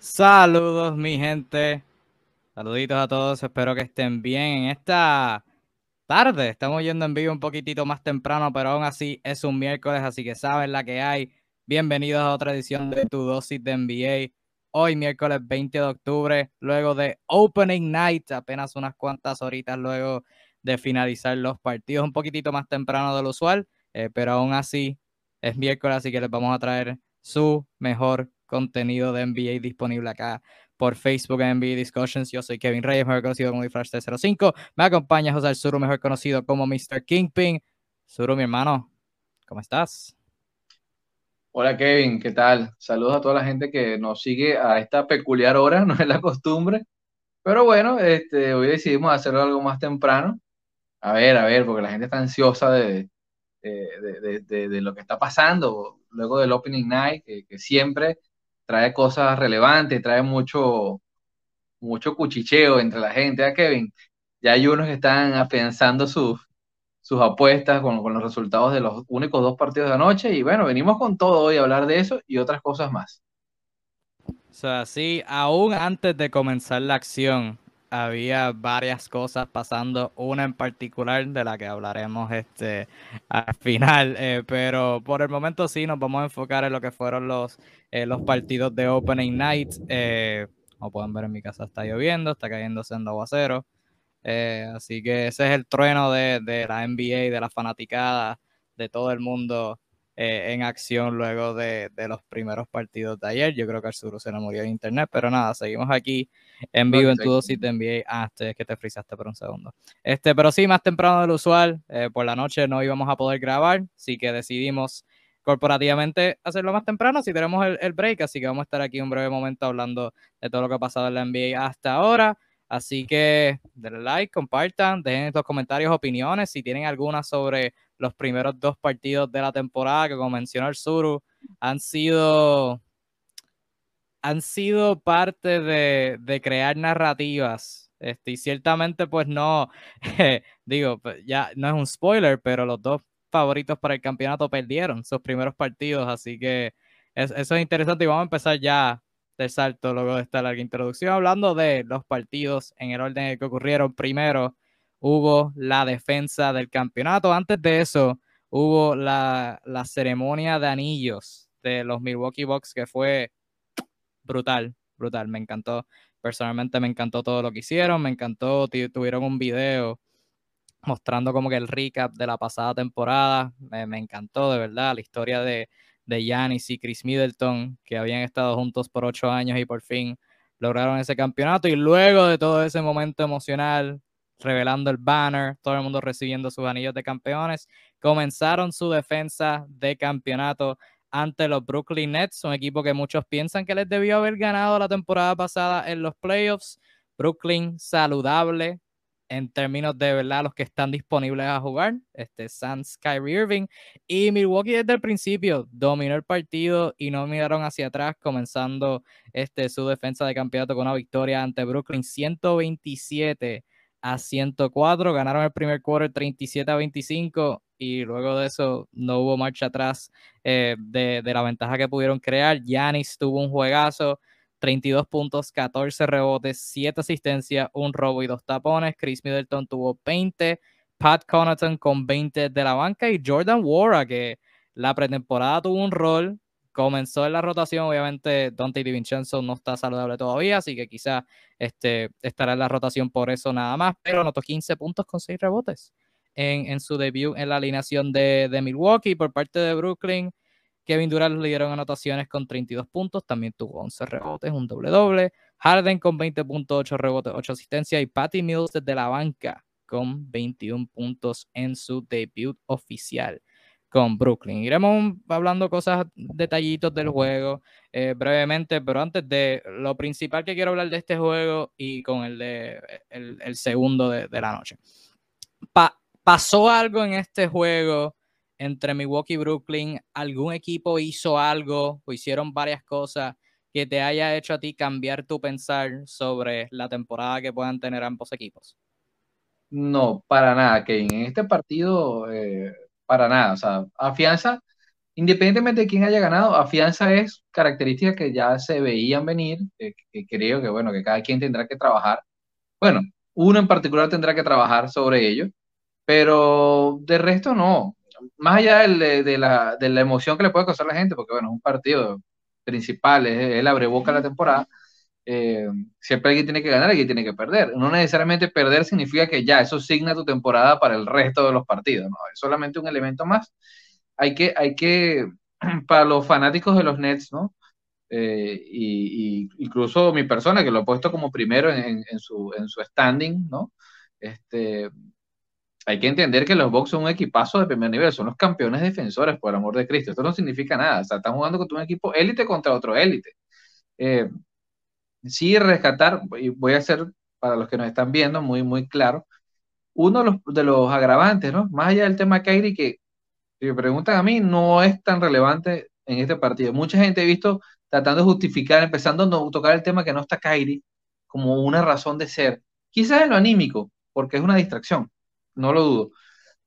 Saludos, mi gente. Saluditos a todos. Espero que estén bien en esta tarde. Estamos yendo en vivo un poquitito más temprano, pero aún así es un miércoles, así que saben la que hay. Bienvenidos a otra edición de Tu Dosis de NBA. Hoy, miércoles 20 de octubre, luego de Opening Night, apenas unas cuantas horitas luego de finalizar los partidos, un poquitito más temprano de lo usual, eh, pero aún así es miércoles, así que les vamos a traer su mejor contenido de NBA disponible acá por Facebook en NBA Discussions. Yo soy Kevin Reyes, mejor conocido como Flash 305. Me acompaña José Suru, mejor conocido como Mr. Kingpin. Suru, mi hermano, ¿cómo estás? Hola Kevin, ¿qué tal? Saludos a toda la gente que nos sigue a esta peculiar hora, no es la costumbre. Pero bueno, este, hoy decidimos hacerlo algo más temprano. A ver, a ver, porque la gente está ansiosa de, de, lo que está pasando luego del Opening Night, que siempre trae cosas relevantes, trae mucho, mucho cuchicheo entre la gente. ¿A Kevin? Ya hay unos que están afianzando sus, sus apuestas con, con, los resultados de los únicos dos partidos de anoche. Y bueno, venimos con todo hoy a hablar de eso y otras cosas más. O sea, sí, aún antes de comenzar la acción, había varias cosas pasando, una en particular de la que hablaremos este al final, eh, pero por el momento sí nos vamos a enfocar en lo que fueron los, eh, los partidos de Opening Night. Eh, como pueden ver en mi casa está lloviendo, está cayendo sendo aguacero, eh, así que ese es el trueno de, de la NBA, de la fanaticada, de todo el mundo eh, en acción luego de, de, los primeros partidos de ayer. Yo creo que Arturo se murió de internet, pero nada, seguimos aquí en vivo en tu dosis de NBA. Ah, este, es que te frisaste por un segundo. Este, pero sí, más temprano de lo usual, eh, por la noche no íbamos a poder grabar, así que decidimos corporativamente hacerlo más temprano si tenemos el, el break, así que vamos a estar aquí un breve momento hablando de todo lo que ha pasado en la NBA hasta ahora. Así que denle like, compartan, dejen en los comentarios opiniones si tienen alguna sobre los primeros dos partidos de la temporada que como mencionó el Suru han sido han sido parte de, de crear narrativas este, y ciertamente pues no digo pues, ya no es un spoiler pero los dos favoritos para el campeonato perdieron sus primeros partidos así que es, eso es interesante y vamos a empezar ya del salto luego de esta larga introducción hablando de los partidos en el orden que ocurrieron primero hubo la defensa del campeonato. Antes de eso, hubo la, la, ceremonia de anillos de los Milwaukee Bucks, que fue brutal, brutal. Me encantó. Personalmente me encantó todo lo que hicieron, me encantó. Tuvieron un video mostrando como que el recap de la pasada temporada. Me, encantó, de verdad, la historia de, de Giannis y Chris Middleton, que habían estado juntos por ocho años y por fin lograron ese campeonato. Y luego de todo ese momento emocional, revelando el banner, todo el mundo recibiendo sus anillos de campeones. Comenzaron su defensa de campeonato ante los Brooklyn Nets, un equipo que muchos piensan que les debió haber ganado la temporada pasada en los playoffs. Brooklyn saludable en términos de verdad los que están disponibles a jugar, este Suns, Kyrie Irving y Milwaukee desde el principio dominó el partido y no miraron hacia atrás comenzando este su defensa de campeonato con una victoria ante Brooklyn 127 a 104. Ganaron el primer quarter 37 a 25 y luego de eso no hubo marcha atrás eh, de, de, la ventaja que pudieron crear. Yanis tuvo un juegazo, 32 puntos, 14 rebotes, 7 asistencias, un robo y dos tapones. Chris Middleton tuvo 20. Pat Connaughton con 20 de la banca y Jordan Wara que la pretemporada tuvo un rol comenzó en la rotación, obviamente Dante DiVincenzo no está saludable todavía, así que quizá este, estará en la rotación por eso nada más, pero anotó 15 puntos con 6 rebotes en, en su debut en la alineación de, de, Milwaukee por parte de Brooklyn. Kevin Durant le dieron anotaciones con 32 puntos, también tuvo 11 rebotes, un doble doble. Harden con 20.8 rebotes, 8 asistencias y Patty Mills desde la banca con 21 puntos en su debut oficial con Brooklyn. Iremos hablando cosas, detallitos del juego eh, brevemente, pero antes de lo principal que quiero hablar de este juego y con el, de, el, el segundo de, de, la noche. Pa ¿Pasó algo en este juego entre Milwaukee y Brooklyn? ¿Algún equipo hizo algo o hicieron varias cosas que te haya hecho a ti cambiar tu pensar sobre la temporada que puedan tener ambos equipos? No, para nada, Kevin. En este partido... Eh para nada, o sea, afianza independientemente de quién haya ganado, afianza es características que ya se veían venir, que, creo que, bueno, que cada quien tendrá que trabajar. Bueno, uno en particular tendrá que trabajar sobre ello, pero de resto no. Más allá de, la, de la emoción que le puede causar a la gente, porque bueno, es un partido principal, es el boca de la temporada, eh, siempre alguien tiene que ganar, alguien tiene que perder. No necesariamente perder significa que ya eso signa tu temporada para el resto de los partidos, no, es solamente un elemento más. Hay que, hay que, para los fanáticos de los Nets, ¿no? Eh, y, incluso mi persona, que lo he puesto como primero en, su, en su standing, ¿no? Este, hay que entender que los Bucks son un equipazo de primer nivel, son los campeones defensores, por el amor de Cristo. Esto no significa nada. Están jugando contra un equipo élite contra otro élite. Eh, sí, rescatar, y voy a hacer para los que nos están viendo muy, muy claro, uno de los, agravantes. Más allá del tema Kairi, que si me preguntan a mí, no es tan relevante en este partido. Mucha gente he visto tratando de justificar, empezando a tocar el tema que no está Kairi como una razón de ser. Quizás en lo anímico, porque es una distracción no lo dudo.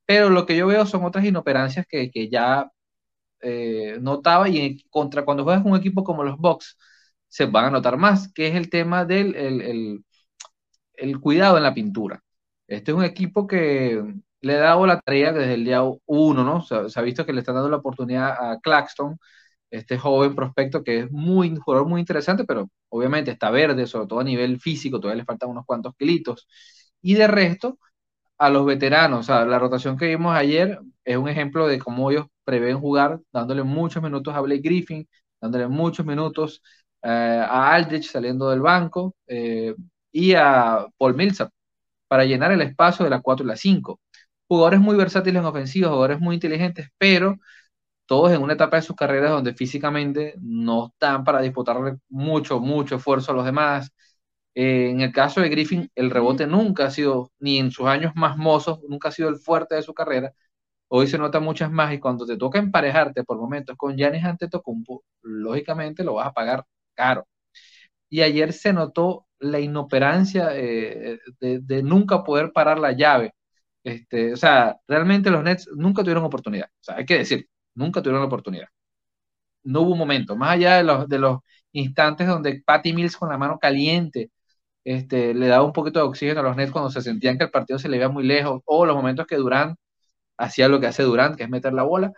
Pero lo que yo veo son otras inoperancias que, ya eh, notaba y contra cuando juegas un equipo como los Bucks se van a notar más, que es el tema del el, cuidado en la pintura. Este es un equipo que le ha dado la tarea desde el día uno, ¿no? Se, ha visto que le están dando la oportunidad a Claxton, este joven prospecto que es muy, jugador muy interesante, pero obviamente está verde, sobre todo a nivel físico, todavía le faltan unos cuantos kilitos. Y de resto, a los veteranos. O sea, la rotación que vimos ayer es un ejemplo de cómo ellos prevén jugar, dándole muchos minutos a Blake Griffin, dándole muchos minutos eh, a Aldrich saliendo del banco eh, y a Paul Millsap para llenar el espacio de la 4 y la 5. Jugadores muy versátiles en ofensiva, jugadores muy inteligentes, pero todos en una etapa de sus carreras donde físicamente no están para disputarle mucho, mucho esfuerzo a los demás, eh, en el caso de Griffin, el rebote nunca ha sido, ni en sus años más mozos, nunca ha sido el fuerte de su carrera. Hoy se nota muchas más y cuando te toca emparejarte por momentos con Giannis Antetokounmpo, lógicamente lo vas a pagar caro. Y ayer se notó la inoperancia eh, de, nunca poder parar la llave. Este, o sea, realmente los Nets nunca tuvieron oportunidad. O sea, hay que decir, nunca tuvieron oportunidad. No hubo un momento, más allá de los, de los instantes donde Patty Mills con la mano caliente este, le daba un poquito de oxígeno a los Nets cuando se sentían que el partido se le iba muy lejos, o los momentos que Durant hacía lo que hace Durant, que es meter la bola,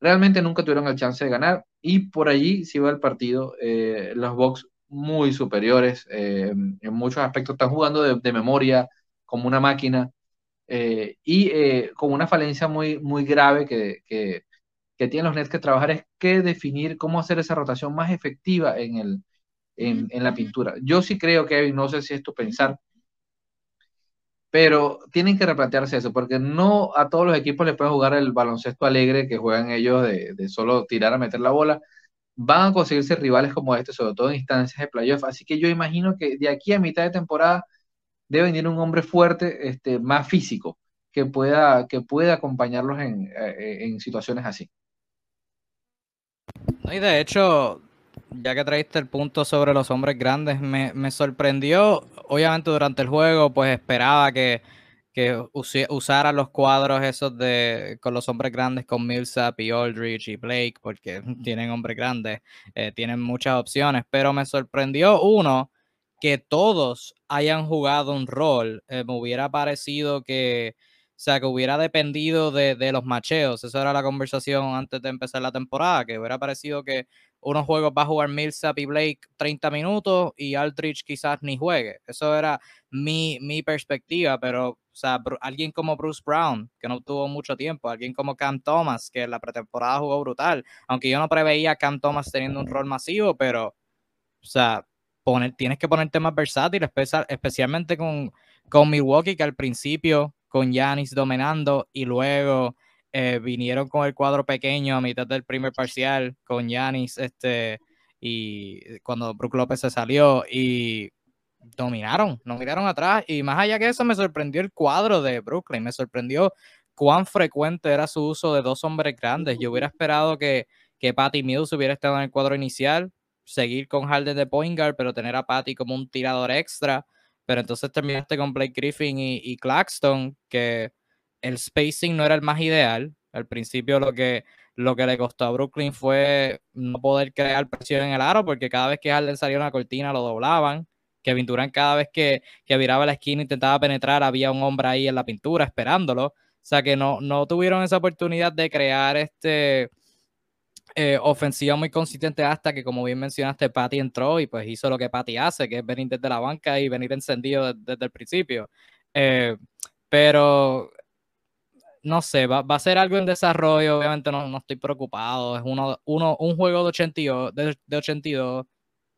realmente nunca tuvieron el chance de ganar, y por allí se iba el partido, eh, los Bucks muy superiores, eh, en muchos aspectos. Están jugando de, memoria, como una máquina, eh, y con una falencia muy, muy grave que, que, que tienen los Nets que trabajar es que definir cómo hacer esa rotación más efectiva en el, en, la pintura. Yo sí creo, Kevin, no sé si es tu pensar, pero tienen que replantearse eso, porque no a todos los equipos les pueden jugar el baloncesto alegre que juegan ellos de, solo tirar a meter la bola. Van a conseguirse rivales como este, sobre todo en instancias de playoff. Así que yo imagino que de aquí a mitad de temporada debe venir un hombre fuerte, este, más físico, que pueda, que pueda acompañarlos en, eh, en situaciones así. y de hecho, ya que traiste el punto sobre los hombres grandes, me, sorprendió, obviamente durante el juego, pues esperaba que, que usara los cuadros esos de con los hombres grandes, con Millsap y Aldridge y Blake, porque tienen hombres grandes, eh, tienen muchas opciones, pero me sorprendió uno, que todos hayan jugado un rol, eh, me hubiera parecido que... O sea, que hubiera dependido de, de, los macheos. Esa era la conversación antes de empezar la temporada, que hubiera parecido que unos juegos va a jugar Millsap y Blake 30 minutos y Aldridge quizás ni juegue. Eso era mi, mi perspectiva, pero o sea, alguien como Bruce Brown, que no tuvo mucho tiempo, alguien como Cam Thomas, que en la pretemporada jugó brutal, aunque yo no preveía a Cam Thomas teniendo un rol masivo, pero, o sea, poner, tienes que ponerte más versátil, especialmente con, con Milwaukee, que al principio con Yanis dominando y luego eh, vinieron con el cuadro pequeño a mitad del primer parcial con Yanis, este, y cuando Brook López se salió y dominaron, no miraron atrás. Y más allá que eso, me sorprendió el cuadro de Brooklyn, me sorprendió cuán frecuente era su uso de dos hombres grandes. Yo hubiera esperado que, que Patty Mills hubiera estado en el cuadro inicial, seguir con Harden de point guard, pero tener a Patty como un tirador extra. Pero entonces terminaste con Blake Griffin y, Claxton, que el spacing no era el más ideal. Al principio lo que, lo que le costó a Brooklyn fue no poder crear presión en el aro, porque cada vez que Harden salía una cortina lo doblaban. Kevin Durant cada vez que, que viraba la esquina intentaba penetrar, había un hombre ahí en la pintura esperándolo. O sea que no, no tuvieron esa oportunidad de crear este eh, ofensiva muy consistente hasta que, como bien mencionaste, Patty entró y pues hizo lo que Patty hace, que es venir desde la banca y venir encendido desde, el principio. Eh, pero no sé, va, a ser algo en desarrollo, obviamente no, estoy preocupado, es uno, uno, un juego de 82, de, de 82,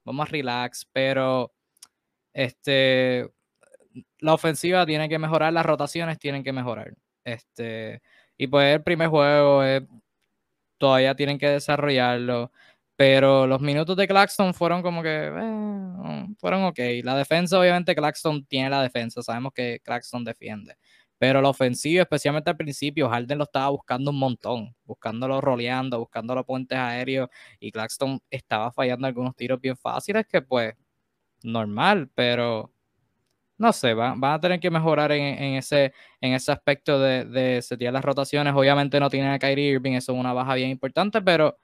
vamos a relax, pero este, la ofensiva tiene que mejorar, las rotaciones tienen que mejorar. Este, y pues el primer juego es todavía tienen que desarrollarlo. Pero los minutos de Claxton fueron como que eh, fueron ok. La defensa, obviamente, Claxton tiene la defensa. Sabemos que Claxton defiende. Pero la ofensiva, especialmente al principio, Harden lo estaba buscando un montón, buscándolo roleando, buscando los puentes aéreos. Y Claxton estaba fallando algunos tiros bien fáciles que, pues, normal, pero no sé, van, a tener que mejorar en, ese, en ese aspecto de, de setear las rotaciones. Obviamente no tienen a Kyrie Irving, eso es una baja bien importante, pero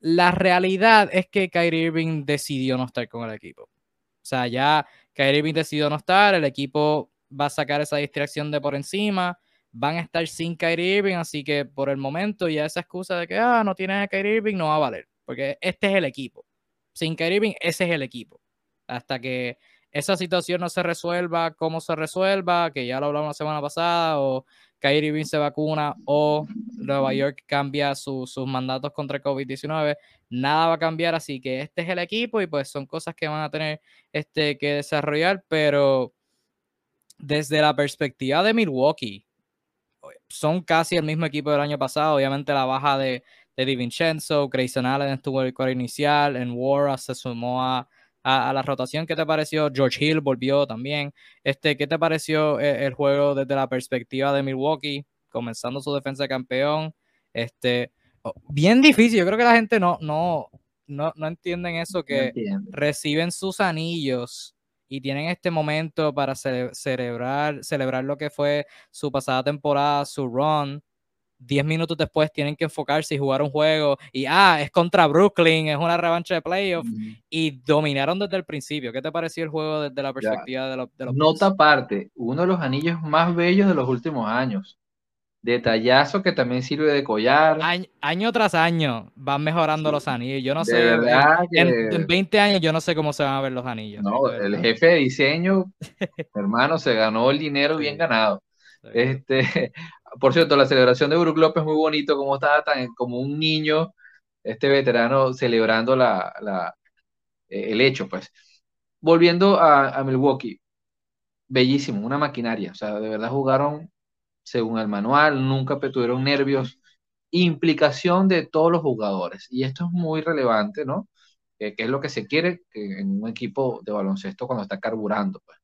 la realidad es que Kyrie Irving decidió no estar con el equipo. O sea, ya Kyrie Irving decidió no estar, el equipo va a sacar esa distracción de por encima, van a estar sin Kyrie Irving, así que por el momento ya esa excusa de que ah, no tienen a Kyrie Irving no va a valer, porque este es el equipo. Sin Kyrie Irving, ese es el equipo. Hasta que esa situación no se resuelva, cómo se resuelva, que ya lo hablamos la semana pasada, o Kyrie Irving se vacuna, o Nueva York cambia sus mandatos contra COVID-19, nada va a cambiar, así que este es el equipo y pues son cosas que van a tener este, que desarrollar, pero desde la perspectiva de Milwaukee, son casi el mismo equipo del año pasado, obviamente la baja de, de DiVincenzo, Grayson Allen estuvo en el cuadro inicial, en War se sumó a a, la rotación. ¿Qué te pareció? George Hill volvió también. Este, ¿Qué te pareció eh, el, juego desde la perspectiva de Milwaukee, comenzando su defensa de campeón? Este, oh, bien difícil. Yo creo que la gente no, no, no, no entienden eso, que reciben sus anillos y tienen este momento para celebrar, celebrar lo que fue su pasada temporada, su run 10 minutos después tienen que enfocarse y jugar un juego y, ah, es contra Brooklyn, es una revancha de playoff y dominaron desde el principio. ¿Qué te pareció el juego desde la perspectiva de, los, de Nota aparte, uno de los anillos más bellos de los últimos años. Detallazo que también sirve de collar. Año, tras año van mejorando los anillos. Yo no sé. en, 20 años yo no sé cómo se van a ver los anillos. No, el jefe de diseño, hermano, se ganó el dinero bien ganado. Este, por cierto, la celebración de Brook López muy bonito, como estaba tan como un niño, este veterano celebrando la, eh, el hecho, pues. Volviendo a, Milwaukee, bellísimo, una maquinaria, o sea, de verdad jugaron según el manual, nunca tuvieron nervios, implicación de todos los jugadores, y esto es muy relevante, ¿no? que es lo que se quiere en un equipo de baloncesto cuando está carburando, pues.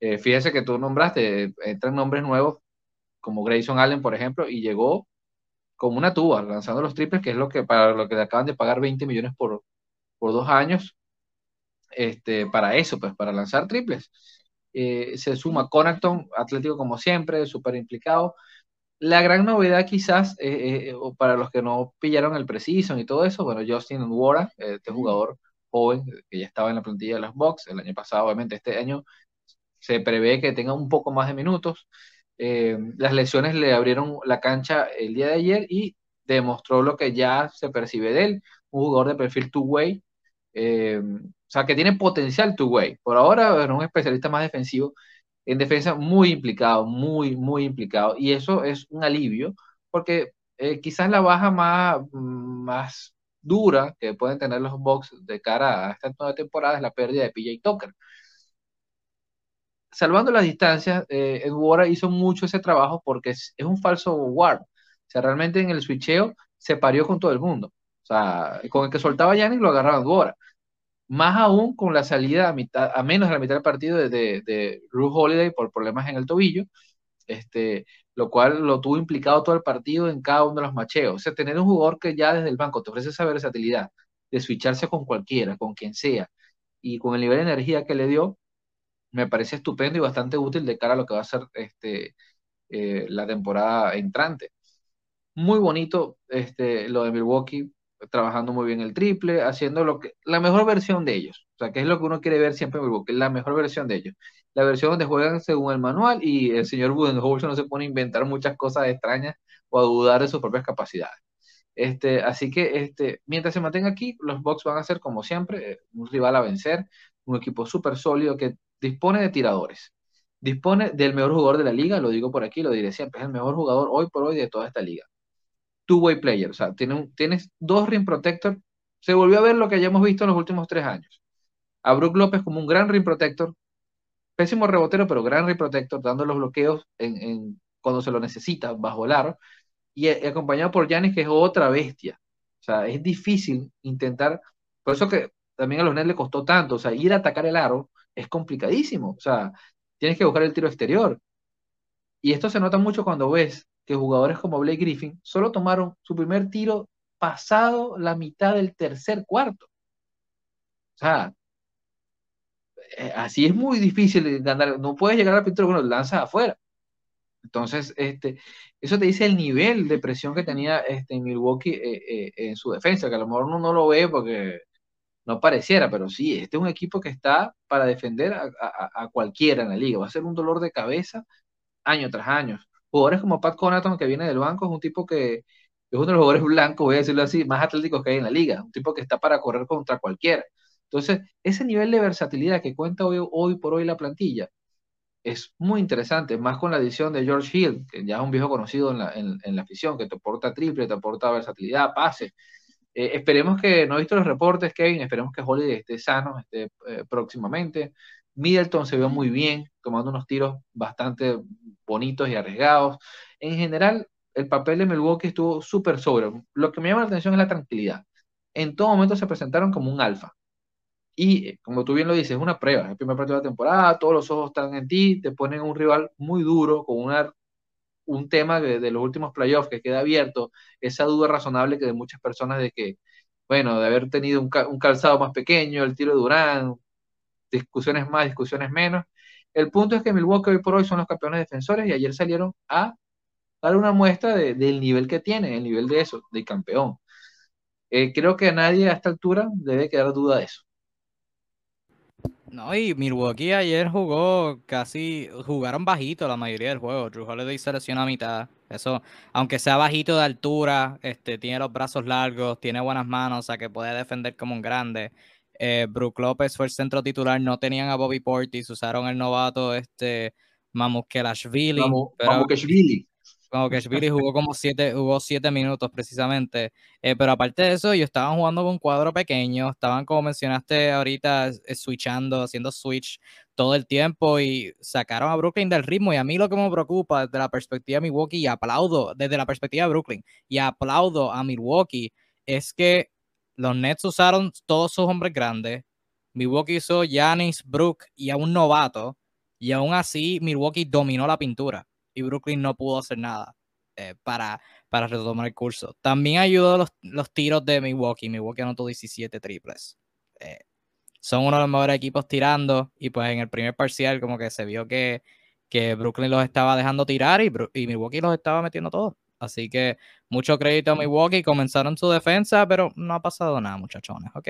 Eh, fíjense que tú nombraste, entran nombres nuevos como Grayson Allen, por ejemplo, y llegó como una tuba, lanzando los triples, que es lo que para lo que le acaban de pagar 20 millones por, por dos años, este, para eso, pues para lanzar triples. Eh, se suma Connaughton, Atlético como siempre, súper implicado. La gran novedad quizás, eh, eh, para los que no pillaron el preciso y todo eso, bueno, Justin Wara, este jugador joven que ya estaba en la plantilla de los Bucks el año pasado, obviamente este año se prevé que tenga un poco más de minutos. Eh, las lesiones le abrieron la cancha el día de ayer y demostró lo que ya se percibe de él, un jugador de perfil two-way, eh, o sea, que tiene potencial two-way. Por ahora es un especialista más defensivo, en defensa muy implicado, muy, muy implicado, y eso es un alivio, porque eh, quizás la baja más, más dura que pueden tener los Bucks de cara a esta nueva temporada es la pérdida de PJ Tucker salvando las distancias, eh, hizo mucho ese trabajo porque es, un falso guard. O sea, realmente en el switcheo se parió con todo el mundo. O sea, con el que soltaba Yannick lo agarraba Edwora. Más aún con la salida a, mitad, a menos de la mitad del partido de, de, de Holiday por problemas en el tobillo, este, lo cual lo tuvo implicado todo el partido en cada uno de los macheos. O sea, tener un jugador que ya desde el banco te ofrece esa versatilidad de switcharse con cualquiera, con quien sea, y con el nivel de energía que le dio, me parece estupendo y bastante útil de cara a lo que va a ser este, eh, la temporada entrante. muy bonito este, lo de Milwaukee, trabajando muy bien el triple, haciendo lo que, la mejor versión de ellos. O sea, que es lo que uno quiere ver siempre en Milwaukee, la mejor versión de ellos. La versión donde juegan según el manual y el señor Budenholzer no se pone a inventar muchas cosas extrañas o a dudar de sus propias capacidades. Este, así que este, mientras se mantenga aquí, los Bucks van a ser, como siempre, eh, un rival a vencer, un equipo súper sólido que dispone de tiradores, dispone del mejor jugador de la liga, lo digo por aquí, lo diré siempre, es el mejor jugador hoy por hoy de toda esta liga. Two-way player, o sea, tiene tienes dos rim protector, se volvió a ver lo que hayamos visto en los últimos tres años. A Brook López como un gran rim protector, pésimo rebotero, pero gran rim protector, dando los bloqueos en, cuando se lo necesita, bajo el aro, y, acompañado por Yanis, que es otra bestia. O sea, es difícil intentar, por eso que también a los Nets le costó tanto, o sea, ir a atacar el aro es complicadísimo, o sea, tienes que buscar el tiro exterior. Y esto se nota mucho cuando ves que jugadores como Blake Griffin solo tomaron su primer tiro pasado la mitad del tercer cuarto. O sea, eh, así es muy difícil ganar, no puedes llegar al pintura, bueno, lanzas afuera. Entonces, este, eso te dice el nivel de presión que tenía este, Milwaukee eh, eh, en su defensa, que a lo mejor uno no lo ve porque no pareciera, pero sí, este es un equipo que está para defender a, cualquiera en la liga. Va a ser un dolor de cabeza año tras año. Jugadores como Pat Connaughton, que viene del banco, es un tipo que es uno de los jugadores blancos, voy a decirlo así, más atléticos que hay en la liga. Un tipo que está para correr contra cualquiera. Entonces, ese nivel de versatilidad que cuenta hoy, hoy por hoy la plantilla es muy interesante, más con la adición de George Hill, que ya es un viejo conocido en la, en, la afición, que te aporta triple, te aporta versatilidad, pase. Eh, esperemos que, no he visto los reportes, Kevin, esperemos que Holiday esté sano esté, eh, próximamente. Middleton se vio muy bien, tomando unos tiros bastante bonitos y arriesgados. En general, el papel de Milwaukee estuvo súper sobre. Lo que me llama la atención es la tranquilidad. En todo momento se presentaron como un alfa. Y eh, como tú bien lo dices, es una prueba. El primer partido de la temporada, todos los ojos están en ti, te ponen un rival muy duro, con una, un tema de, los últimos playoffs que queda abierto, esa duda razonable que de muchas personas de que, bueno, de haber tenido un, calzado más pequeño, el tiro de Durán, discusiones más, discusiones menos. El punto es que Milwaukee hoy por hoy son los campeones defensores y ayer salieron a dar una muestra del nivel que tienen, el nivel de eso, de campeón. Eh, creo que a nadie a esta altura debe quedar duda de eso. No, y Milwaukee ayer jugó casi, jugaron bajito la mayoría del juego. Drew Holiday se lesionó a mitad. Eso, aunque sea bajito de altura, este, tiene los brazos largos, tiene buenas manos, o sea que puede defender como un grande. Eh, Brook López fue el centro titular, no tenían a Bobby Portis, usaron el novato este Mamukelashvili. Mamukelashvili como que jugó como siete, jugó siete minutos precisamente. Eh, pero aparte de eso, ellos estaban jugando con cuadro pequeño, estaban como mencionaste ahorita, switchando, haciendo switch todo el tiempo y sacaron a Brooklyn del ritmo. Y a mí lo que me preocupa desde la perspectiva de Milwaukee, y aplaudo desde la perspectiva de Brooklyn, y aplaudo a Milwaukee, es que los Nets usaron todos sus hombres grandes. Milwaukee usó Giannis, Brook y a un novato. Y aún así, Milwaukee dominó la pintura y Brooklyn no pudo hacer nada eh, para, para retomar el curso. También ayudó los, los tiros de Milwaukee. Milwaukee anotó 17 triples. Eh, son uno de los mejores equipos tirando y pues en el primer parcial como que se vio que, que Brooklyn los estaba dejando tirar y, y Milwaukee los estaba metiendo todos. Así que mucho crédito a Milwaukee. Comenzaron su defensa, pero no ha pasado nada, muchachones, ¿ok?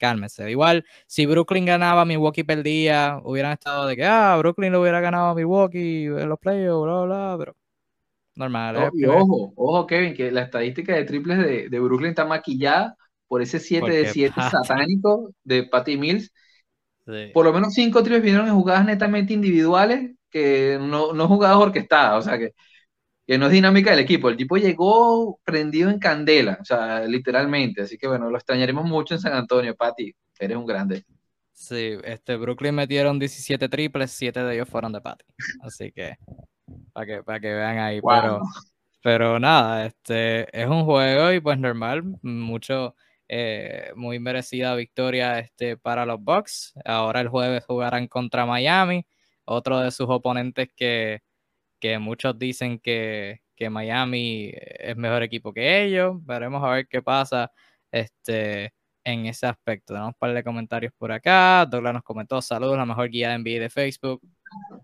Cálmese. Igual, si Brooklyn ganaba, Milwaukee perdía, hubieran estado de que, ah, Brooklyn lo hubiera ganado a Milwaukee en los playoffs, bla, bla, pero normal. y ojo, ojo, Kevin, que la estadística de triples de, de Brooklyn está maquillada por ese 7 de 7 satánico de Patty Mills. Por lo menos 5 triples vinieron en jugadas netamente individuales que no, no jugadas orquestadas, o sea que que no es dinámica del equipo. El tipo llegó prendido en candela, o sea, literalmente. Así que bueno, lo extrañaremos mucho en San Antonio, Pati. Eres un grande. Sí, este Brooklyn metieron 17 triples, 7 de ellos fueron de Pati. Así que para que, para que vean ahí. Pero, pero nada, este es un juego y pues normal, mucho, eh, muy merecida victoria este, para los Bucks. Ahora el jueves jugarán contra Miami, otro de sus oponentes que que muchos dicen que, Miami es mejor equipo que ellos. Veremos a ver qué pasa este, en ese aspecto. Tenemos un par de comentarios por acá. Douglas nos comentó, saludos, la mejor guía de NBA de Facebook.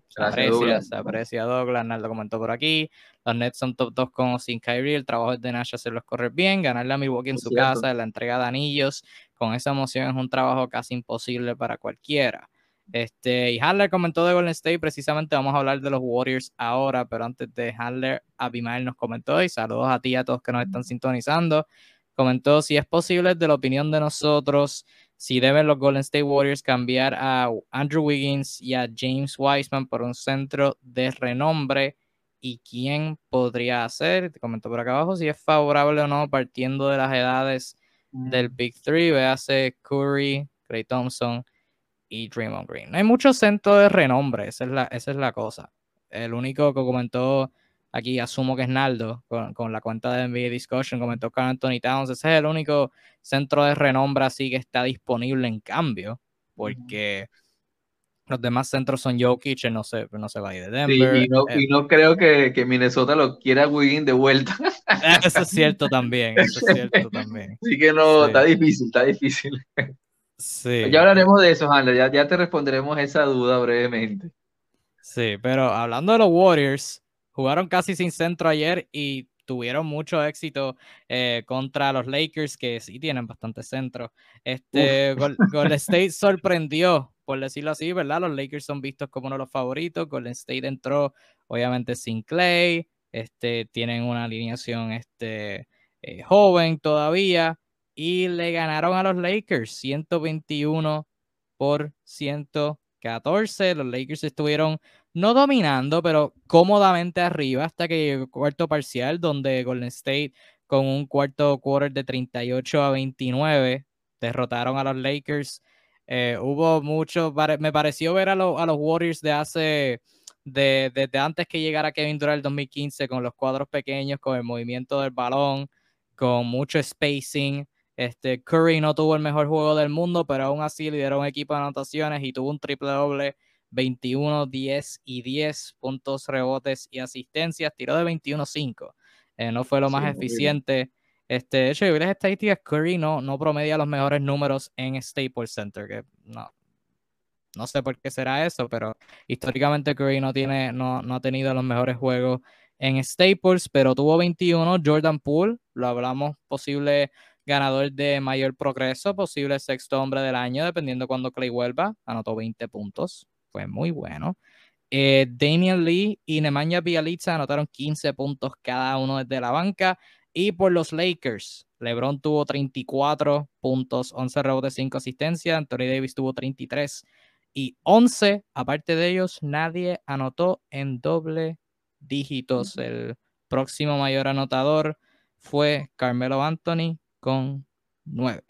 Se aprecia, se aprecia Douglas, Naldo comentó por aquí. Los Nets son top 2 con o sin Kyrie. El trabajo de Nash hacerlos correr bien, ganarle a Milwaukee en su casa, la entrega de anillos. Con esa emoción es un trabajo casi imposible para cualquiera. Este, y Handler comentó de Golden State, precisamente vamos a hablar de los Warriors ahora, pero antes de Handler, Abimael nos comentó, y saludos a ti y a todos que nos están sintonizando, comentó si es posible, de la opinión de nosotros, si deben los Golden State Warriors cambiar a Andrew Wiggins y a James Wiseman por un centro de renombre, y quién podría hacer, te comentó por acá abajo, si es favorable o no, partiendo de las edades del mm. Big Three, véase Curry, Clay Thompson, y Draymond Green. No hay muchos centros de renombre, esa es la, esa es la cosa. El único que comentó aquí, asumo que es Naldo, con, la cuenta de NBA Discussion, comentó que Anthony Towns, ese es el único centro de renombre así que está disponible en cambio, porque los demás centros son Jokic, no se, no se va a ir de Denver. y, no, y, no, creo que, que, Minnesota lo quiera Wiggins de vuelta. Eso es cierto también, eso es cierto también. Así que no, está difícil, está difícil. Sí. Ya hablaremos de eso, Handler. Ya, ya te responderemos esa duda brevemente. Sí, pero hablando de los Warriors, jugaron casi sin centro ayer y tuvieron mucho éxito eh, contra los Lakers, que sí tienen bastante centro. Este Golden State sorprendió, por decirlo así, ¿verdad? Los Lakers son vistos como uno de los favoritos. Golden State entró, obviamente, sin Clay. Este, tienen una alineación este, eh, joven todavía y le ganaron a los Lakers 121 por 114. Los Lakers estuvieron no dominando, pero cómodamente arriba hasta que llegó el cuarto parcial, donde Golden State con un cuarto quarter de 38 a 29 derrotaron a los Lakers. Eh, hubo mucho, me pareció ver a, a los Warriors de hace, de, desde antes que llegara Kevin Durant el 2015, con los cuadros pequeños, con el movimiento del balón, con mucho spacing. Este, Curry no tuvo el mejor juego del mundo, pero aún así lideró un equipo de anotaciones y tuvo un triple doble, 21, 10 y 10 puntos, rebotes y asistencias. Tiró de 21-5. Eh, no fue lo más eficiente. Este, de hecho, yo vi las estadísticas, Curry no, no promedia los mejores números en Staples Center, que no, no sé por qué será eso, pero históricamente Curry no, tiene, no, no ha tenido los mejores juegos en Staples, pero tuvo 21. Jordan Poole, lo hablamos, posible ganador de mayor progreso, posible sexto hombre del año, dependiendo cuando Clay vuelva. Anotó 20 puntos, fue muy bueno. Eh, Damian Lee y Nemanja Bialica anotaron 15 puntos cada uno desde la banca. Y por los Lakers, LeBron tuvo 34 puntos, 11 rebotes, 5 asistencias. Anthony Davis tuvo 33 y 11. Aparte de ellos, nadie anotó en doble dígitos. El próximo mayor anotador fue Carmelo Anthony 9.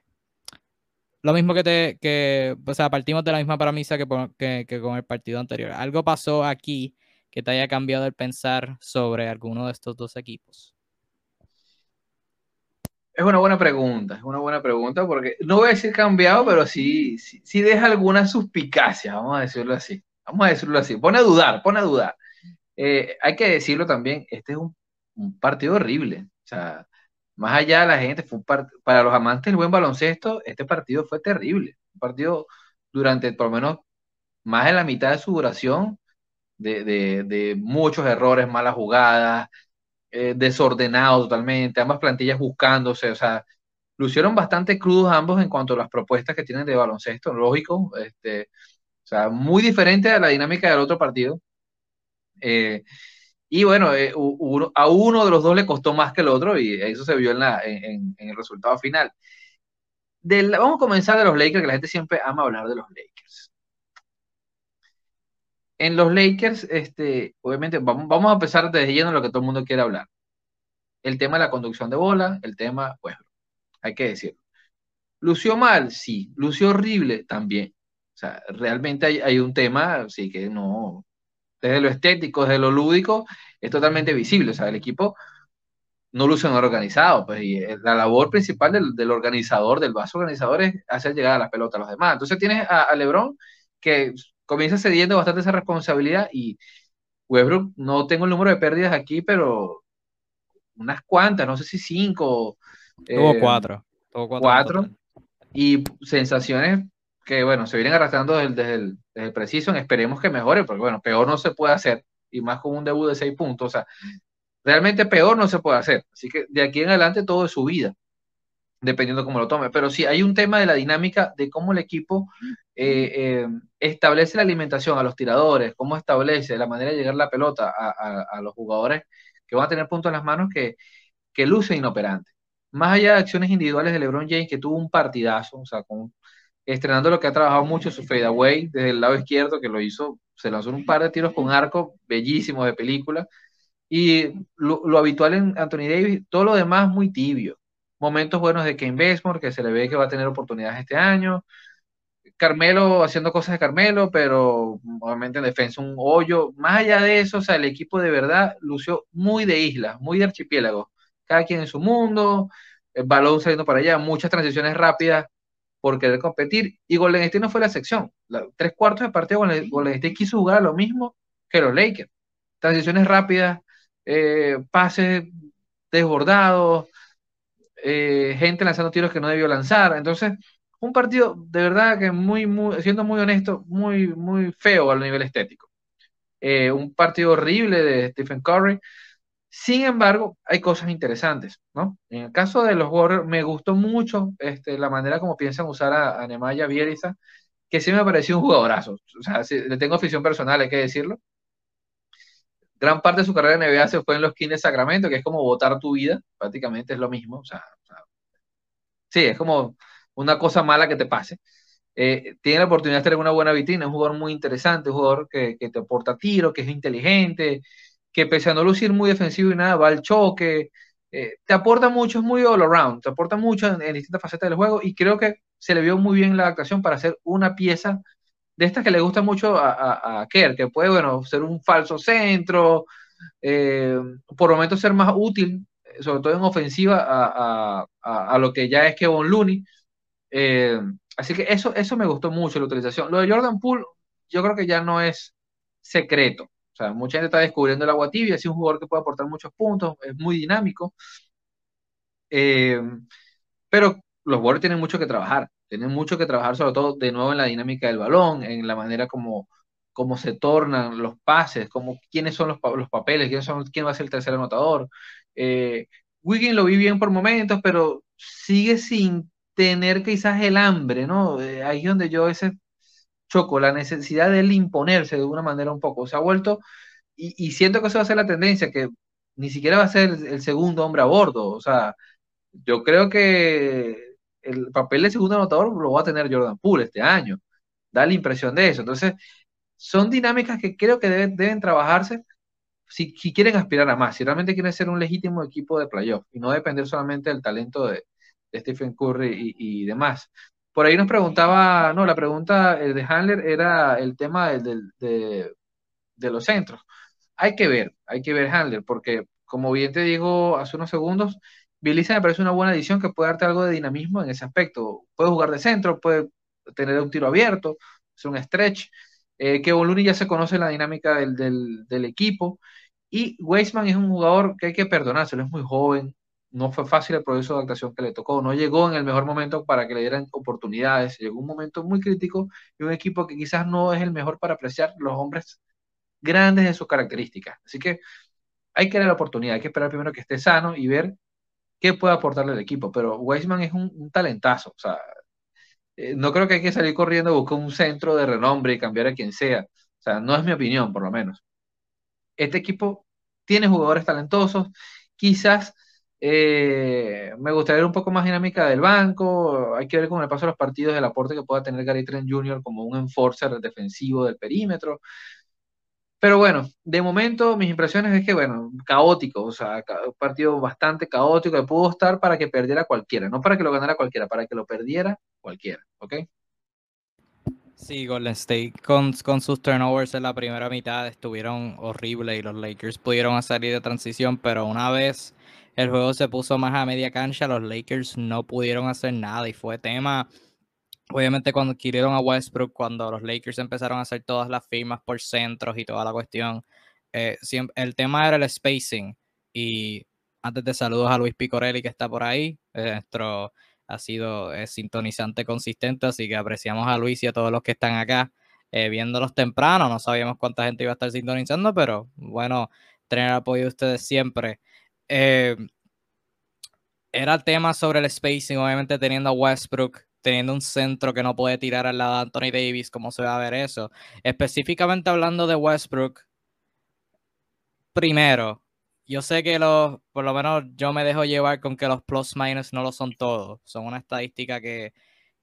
Lo mismo que te, que, o sea, partimos de la misma premisa que, que, con el partido anterior. ¿Algo pasó aquí que te haya cambiado el pensar sobre alguno de estos dos equipos? Es una buena pregunta, es una buena pregunta porque no voy a decir cambiado, pero sí, sí, deja alguna suspicacia, vamos a decirlo así. Vamos a decirlo así. Pone a dudar, pone a dudar. Eh, hay que decirlo también, este es un, un partido horrible. O sea, más allá de la gente, para los amantes del buen baloncesto, este partido fue terrible. Un partido durante por lo menos más de la mitad de su duración, de, muchos errores, malas jugadas, eh, desordenado totalmente, ambas plantillas buscándose, o sea, lucieron bastante crudos ambos en cuanto a las propuestas que tienen de baloncesto, lógico, este, o sea, muy diferente a la dinámica del otro partido. Eh, y bueno, eh, a uno de los dos le costó más que el otro y eso se vio en, el resultado final. vamos a comenzar de los Lakers, que la gente siempre ama hablar de los Lakers. En los Lakers, este, obviamente, vamos, vamos a empezar desde lleno lo que todo el mundo quiere hablar. El tema de la conducción de bola, el tema, bueno, hay que decirlo. ¿Lució mal? Sí. ¿Lució horrible? También. O sea, realmente hay, hay un tema, sí, que no, desde lo estético, desde lo lúdico, es totalmente visible. O sea, el equipo no luce organizado, pues, y la labor principal del, organizador, del vaso organizador, es hacer llegar a la pelota a los demás. Entonces tienes a, Lebron que comienza cediendo bastante esa responsabilidad y Westbrook, no tengo el número de pérdidas aquí, pero unas cuantas, no sé si cinco. Tuvo eh, cuatro. cuatro. y sensaciones que bueno, se vienen arrastrando desde, el, desde el preciso, esperemos que mejore, porque bueno, peor no se puede hacer, y más con un debut de seis puntos, o sea, realmente peor no se puede hacer. Así que de aquí en adelante todo es su vida, dependiendo cómo lo tome. Pero sí, hay un tema de la dinámica de cómo el equipo eh, eh, establece la alimentación a los tiradores, cómo establece la manera de llegar la pelota a, los jugadores que van a tener puntos en las manos que, que lucen inoperantes. Más allá de acciones individuales de LeBron James, que tuvo un partidazo, o sea, con, estrenando lo que ha trabajado mucho su fadeaway desde el lado izquierdo, que lo hizo, se lanzó un par de tiros con arco bellísimos de película, y lo, habitual en Anthony Davis, todo lo demás muy tibio. Momentos buenos de Kane Basemore, que se le ve que va a tener oportunidades este año. Carmelo haciendo cosas de Carmelo, pero obviamente en defensa un hoyo. Más allá de eso, o sea, el equipo de verdad lució muy de isla, muy de archipiélago. Cada quien en su mundo, el balón saliendo para allá, muchas transiciones rápidas por querer competir. Y Golden State no fue la sección. tres cuartos de partido, Golden State quiso jugar lo mismo que los Lakers. Transiciones rápidas, eh, pases desbordados, eh, gente lanzando tiros que no debió lanzar. Entonces, un partido de verdad que muy, muy, siendo muy honesto, muy, muy feo a nivel estético. Eh, un partido horrible de Stephen Curry. Sin embargo, hay cosas interesantes, ¿no? En el caso de los Warriors, me gustó mucho este, la manera como piensan usar a, a Bielica, que sí me pareció un jugadorazo. O sea, le tengo afición personal, hay que decirlo. Gran parte de su carrera en NBA se fue en los Kings de Sacramento, que es como votar tu vida, prácticamente es lo mismo. O sea, sí, es como una cosa mala que te pase. Eh, tiene la oportunidad de tener una buena vitrina, un jugador muy interesante, un jugador que, que te aporta tiro, que es inteligente, que pese a no lucir muy defensivo y nada, va al choque, eh, te aporta mucho, es muy all around, te aporta mucho en, distintas facetas del juego y creo que se le vio muy bien la adaptación para hacer una pieza de estas que le gusta mucho a, a, Kerr, que puede, bueno, ser un falso centro, eh, por momentos ser más útil, sobre todo en ofensiva, a, a lo que ya es Kevin Looney. Eh, así que eso, eso me gustó mucho la utilización. Lo de Jordan Poole, yo creo que ya no es secreto. O sea, mucha gente está descubriendo el agua tibia, es un jugador que puede aportar muchos puntos, es muy dinámico. Eh, pero los Warriors tienen mucho que trabajar, tienen mucho que trabajar sobre todo de nuevo en la dinámica del balón, en la manera como, como se tornan los pases, como, quiénes son los, los papeles, quién, son, quién va a ser el tercer anotador. Eh, Wiggins lo vi bien por momentos, pero sigue sin tener quizás el hambre, ¿no? Eh, ahí es donde yo ese Choco, la necesidad de él imponerse de una manera un poco. Se ha vuelto, y, siento que eso va a ser la tendencia, que ni siquiera va a ser el, segundo hombre a bordo. O sea, yo creo que el papel de segundo anotador lo va a tener Jordan Poole este año. Da la impresión de eso. Entonces, son dinámicas que creo que deben, deben trabajarse si, quieren aspirar a más, si realmente quieren ser un legítimo equipo de playoff y no depender solamente del talento de, Stephen Curry y, y demás. Por ahí nos preguntaba, no, la pregunta de Handler era el tema de, los centros. Hay que ver, hay que ver Handler, porque como bien te digo hace unos segundos, Bielisa me parece una buena edición que puede darte algo de dinamismo en ese aspecto. Puede jugar de centro, puede tener un tiro abierto, es un stretch. Eh, que Boluni ya se conoce la dinámica del, del, equipo. Y Weisman es un jugador que hay que perdonárselo, es muy joven, no fue fácil el proceso de adaptación que le tocó, no llegó en el mejor momento para que le dieran oportunidades, llegó un momento muy crítico y un equipo que quizás no es el mejor para apreciar los hombres grandes de sus características. Así que hay que dar la oportunidad, hay que esperar primero que esté sano y ver qué puede aportarle al equipo, pero Weisman es un, talentazo, o sea, eh, no creo que hay que salir corriendo a buscar un centro de renombre y cambiar a quien sea, o sea, no es mi opinión, por lo menos. Este equipo tiene jugadores talentosos, quizás eh, me gustaría ver un poco más dinámica del banco. Hay que ver con el paso de los partidos el aporte que pueda tener Gary Trent Jr. como un enforcer defensivo del perímetro. Pero bueno, de momento mis impresiones es que, bueno, caótico, o sea, un partido bastante caótico que pudo estar para que perdiera cualquiera, no para que lo ganara cualquiera, para que lo perdiera cualquiera, ¿ok? Sí, Golden State con, con sus turnovers en la primera mitad estuvieron horribles y los Lakers pudieron salir de transición, pero una vez el juego se puso más a media cancha, los Lakers no pudieron hacer nada y fue tema, obviamente cuando adquirieron a Westbrook, cuando los Lakers empezaron a hacer todas las firmas por centros y toda la cuestión, eh, el tema era el spacing y antes de saludos a Luis Picorelli que está por ahí, eh, nuestro ha sido eh, sintonizante consistente, así que apreciamos a Luis y a todos los que están acá viéndolos temprano. No sabíamos cuánta gente iba a estar sintonizando, pero bueno, tener apoyo de ustedes siempre. Eh, era tema sobre el spacing, obviamente teniendo a Westbrook, teniendo un centro que no puede tirar al lado de Anthony Davis, ¿cómo se va a ver eso? Específicamente hablando de Westbrook, primero, yo sé que los, por lo menos yo me dejo llevar con que los plus minus no lo son todos, son una estadística que,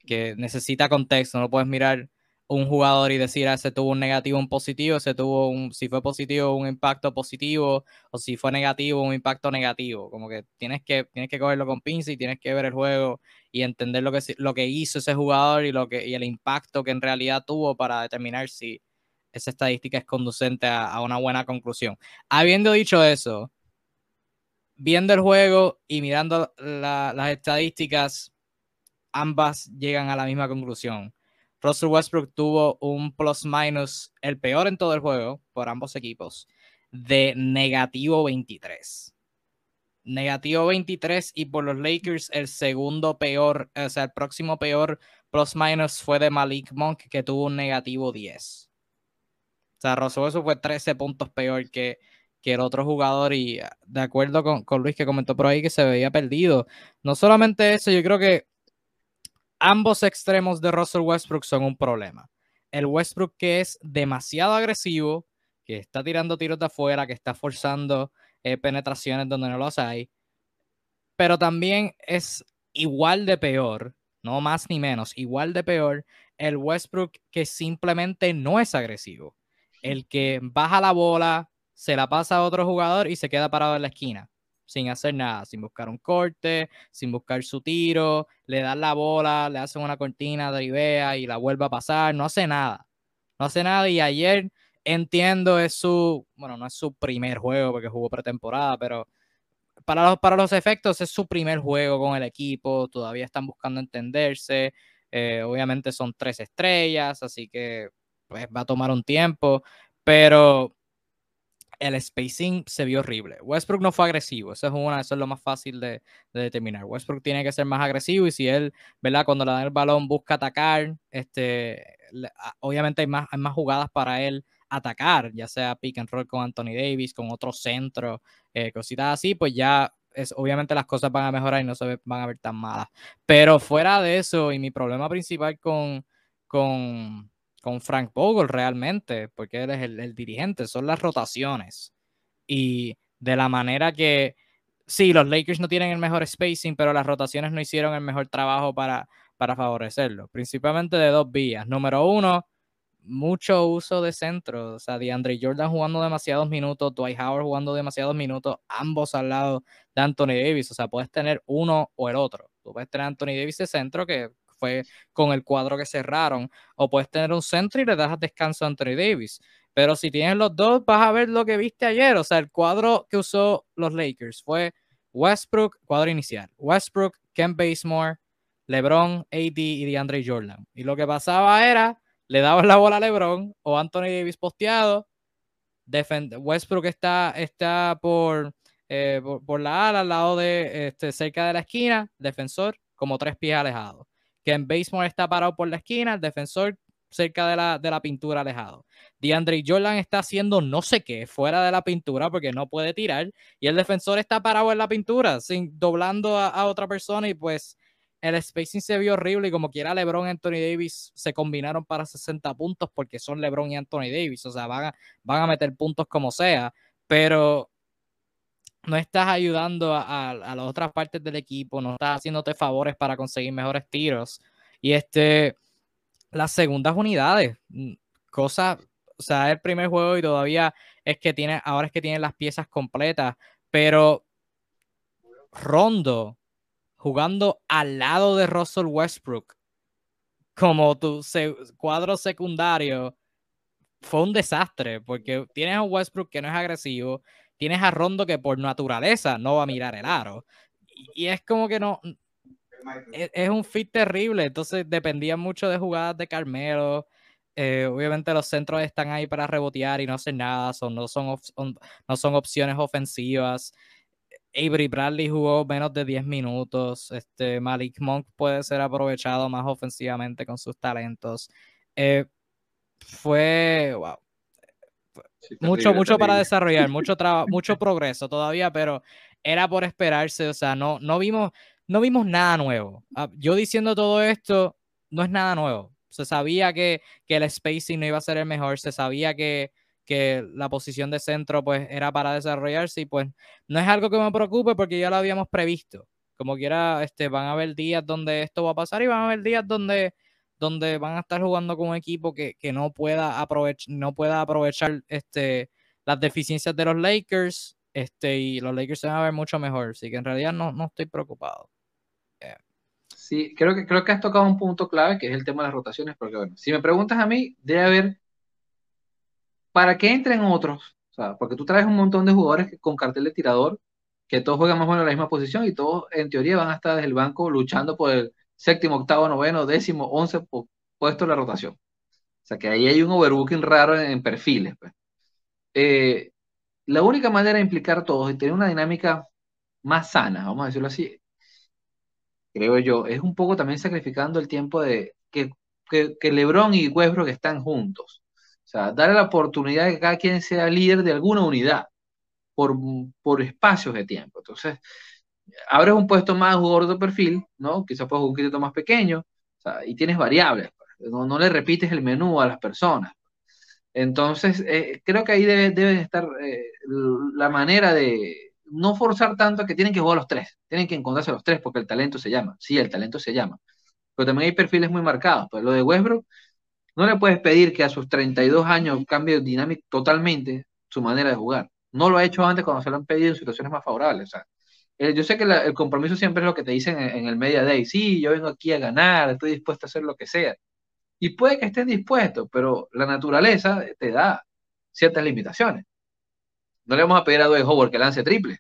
que necesita contexto, no puedes mirar un jugador y decir, ah, se tuvo un negativo, un positivo, se tuvo un, si fue positivo, un impacto positivo, o si fue negativo, un impacto negativo. Como que tienes que, tienes que cogerlo con pinza y tienes que ver el juego y entender lo que, lo que hizo ese jugador y, lo que, y el impacto que en realidad tuvo para determinar si esa estadística es conducente a, una buena conclusión. Habiendo dicho eso, viendo el juego y mirando las estadísticas, ambas llegan a la misma conclusión Russell Westbrook tuvo un plus minus, el peor en todo el juego, por ambos equipos, de negativo 23. Negativo 23 y por los Lakers el segundo peor, o sea, el próximo peor plus minus fue de Malik Monk que tuvo un negativo 10. O sea, Russell Westbrook fue 13 puntos peor que, que el otro jugador y de acuerdo con, con Luis que comentó por ahí que se veía perdido. No solamente eso, yo creo que ambos extremos de Russell Westbrook son un problema. El Westbrook que es demasiado agresivo, que está tirando tiros de afuera, que está forzando eh, penetraciones donde no los hay, pero también es igual de peor, no más ni menos, igual de peor, el Westbrook que simplemente no es agresivo. El que baja la bola, se la pasa a otro jugador y se queda parado en la esquina sin hacer nada, sin buscar un corte, sin buscar su tiro, le dan la bola, le hacen una cortina, de idea y la vuelve a pasar, no hace nada. No hace nada y ayer entiendo es su, bueno, no es su primer juego porque jugó pretemporada, pero para los, para los efectos es su primer juego con el equipo, todavía están buscando entenderse, eh, obviamente son tres estrellas, así que pues va a tomar un tiempo, pero el spacing se vio horrible. Westbrook no fue agresivo, eso es, una, eso es lo más fácil de, determinar. Westbrook tiene que ser más agresivo y si él, ¿verdad? Cuando le dan el balón busca atacar, este, obviamente hay más, hay más jugadas para él atacar, ya sea pick and roll con Anthony Davis, con otro centro, eh, cositas así, pues ya es, obviamente las cosas van a mejorar y no se van a ver tan malas. Pero fuera de eso, y mi problema principal con, con con Frank Vogel realmente, porque él es el, dirigente, son las rotaciones. Y de la manera que, sí, los Lakers no tienen el mejor spacing, pero las rotaciones no hicieron el mejor trabajo para, para favorecerlo, principalmente de dos vías. Número uno, mucho uso de centro, o sea, DeAndre Jordan jugando demasiados minutos, Dwight Howard jugando demasiados minutos, ambos al lado de Anthony Davis, o sea, puedes tener uno o el otro. Tú puedes tener Anthony Davis de centro, que fue con el cuadro que cerraron. O puedes tener un centro y le das descanso a Anthony Davis. Pero si tienes los dos, vas a ver lo que viste ayer. O sea, el cuadro que usó los Lakers fue Westbrook, cuadro inicial. Westbrook, Ken Basemore, LeBron, AD y DeAndre Jordan. Y lo que pasaba era, le daban la bola a LeBron o Anthony Davis posteado. Westbrook está, está por, eh, por, la ala, al lado de, este, cerca de la esquina, defensor, como tres pies alejados que en Baseball está parado por la esquina, el defensor cerca de la, de la pintura alejado. DeAndre Jordan está haciendo no sé qué fuera de la pintura porque no puede tirar y el defensor está parado en la pintura, sin, doblando a, otra persona y pues el spacing se vio horrible y como quiera LeBron y Anthony Davis se combinaron para 60 puntos porque son LeBron y Anthony Davis, o sea, van van a meter puntos como sea, pero no estás ayudando a, las otras partes del equipo, no estás haciéndote favores para conseguir mejores tiros. Y este, las segundas unidades, mm, cosa, o sea, el primer juego y todavía es que tiene, ahora es que tiene las piezas completas, pero Rondo jugando al lado de Russell Westbrook como tu cuadro secundario fue un desastre porque tienes a Westbrook que no es agresivo, tienes a Rondo que por naturaleza no va a mirar el aro. Y, es como que no. Es, un fit terrible. Entonces dependía mucho de jugadas de Carmelo. Eh, obviamente los centros están ahí para rebotear y no hacer nada. Son, no, son no son opciones ofensivas. Avery Bradley jugó menos de 10 minutos. Este, Malik Monk puede ser aprovechado más ofensivamente con sus talentos. Eh, fue, wow. Mucho, mucho para desarrollar, mucho trabajo, mucho progreso todavía, pero era por esperarse, o sea, no, no vimos, no vimos nada nuevo. Ah, yo diciendo todo esto, no es nada nuevo. Se sabía que, que el spacing no iba a ser el mejor, se sabía que, que la posición de centro pues era para desarrollarse y pues no es algo que me preocupe porque ya lo habíamos previsto. Como quiera, este, van a haber días donde esto va a pasar y van a haber días donde, donde van a estar jugando con un equipo que, no, pueda aprovechar, no pueda aprovechar este, las deficiencias de los Lakers este, y los Lakers se van a ver mucho mejor. Así que en realidad no, no estoy preocupado. Sí, creo que, creo que has tocado un punto clave que es el tema de las rotaciones, porque bueno, si me preguntas a mí, debe haber para que entren otros, o sea, porque tú traes un montón de jugadores con cartel de tirador, que todos juegan más o menos en la misma posición y todos en teoría van a estar desde el banco luchando por el séptimo, octavo, noveno, décimo, once puesto de la rotación. O sea que ahí hay un overbooking raro en, perfiles. Pues. Eh, la única manera de implicar todos y tener una dinámica más sana, vamos a decirlo así, creo yo, es un poco también sacrificando el tiempo de que, que, Lebron y Westbrook están juntos. O sea, darle la oportunidad de que cada quien sea líder de alguna unidad por, por espacios de tiempo. Entonces, abres un puesto más jugador de perfil, ¿no? Quizás puedes un poquito más pequeño, o sea, y tienes variables. Pues. No, no, le repites el menú a las personas. Entonces, eh, creo que ahí debe, debe estar eh, la manera de no forzar tanto que tienen que jugar los tres, tienen que encontrarse los tres porque el talento se llama. Sí, el talento se llama. Pero también hay perfiles muy marcados. Pues lo de Westbrook, no le puedes pedir que a sus 32 años cambie dinámico totalmente su manera de jugar. No lo ha hecho antes cuando se lo han pedido en situaciones más favorables. O sea, yo sé que el compromiso siempre es lo que te dicen en, el media day. Sí, yo vengo aquí a ganar, estoy dispuesto a hacer lo que sea. Y puede que estén dispuestos, pero la naturaleza te da ciertas limitaciones. No le vamos a pedir a Dwight Howard que lance triple.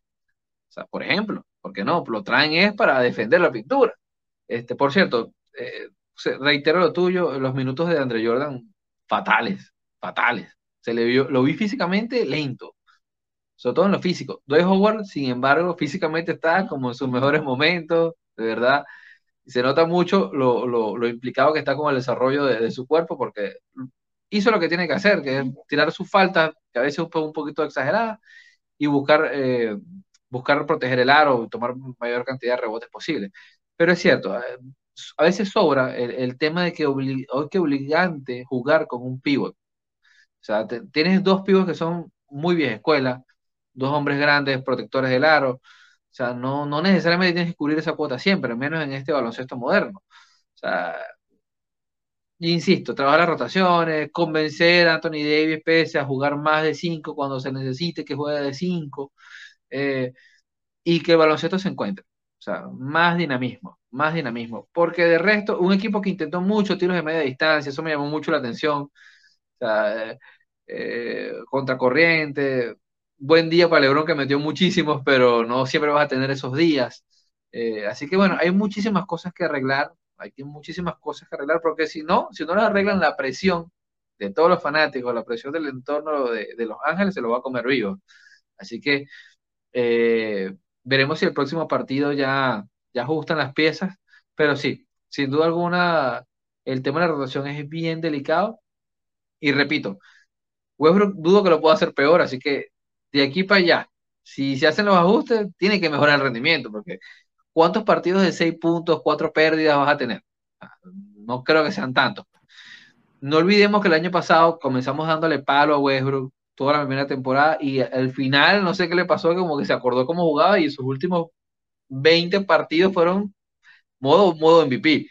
O sea, por ejemplo, porque no, lo traen es para defender la pintura. Este, por cierto, eh, reitero lo tuyo, los minutos de Andre Jordan, fatales, fatales. Se le vio, lo vi físicamente lento, sobre todo en lo físico. Dwight Howard, sin embargo, físicamente está como en sus mejores momentos, de verdad. se nota mucho lo, lo, implicado que está con el desarrollo de, de, su cuerpo, porque hizo lo que tiene que hacer, que es tirar su falta, que a veces es un poquito exagerada, y buscar, eh, buscar proteger el aro, tomar mayor cantidad de rebotes posible. Pero es cierto, eh, a veces sobra el, tema de que hoy que obligante jugar con un pivot. O sea, tienes dos pivots que son muy vieja escuela, dos hombres grandes, protectores del aro. O sea, no, no necesariamente tienes que cubrir esa cuota siempre, menos en este baloncesto moderno. O sea, insisto, trabajar las rotaciones, convencer a Anthony Davis pese a jugar más de 5 cuando se necesite que juegue de 5 eh, y que el baloncesto se encuentre. O sea, más dinamismo, más dinamismo. Porque de resto, un equipo que intentó muchos tiros de media distancia, eso me llamó mucho la atención. O sea, eh, contracorriente. Buen día para Lebron que metió muchísimos, pero no siempre vas a tener esos días. Eh, así que bueno, hay muchísimas cosas que arreglar hay muchísimas cosas que arreglar, porque si no, si no le arreglan la presión de todos los fanáticos, la presión del entorno de, Los Ángeles, se lo va a comer vivo. Así que eh, veremos si el próximo partido ya, ya ajustan las piezas, pero sí, sin duda alguna, el tema de la rotación es bien delicado. Y repito, dudo que lo pueda hacer peor, así que de aquí para allá, si se hacen los ajustes, tiene que mejorar el rendimiento, porque ¿cuántos partidos de seis puntos, cuatro pérdidas vas a tener? No creo que sean tantos. No olvidemos que el año pasado comenzamos dándole palo a Westbrook toda la primera temporada y al final no sé qué le pasó, como que se acordó cómo jugaba y sus últimos 20 partidos fueron modo, modo MVP.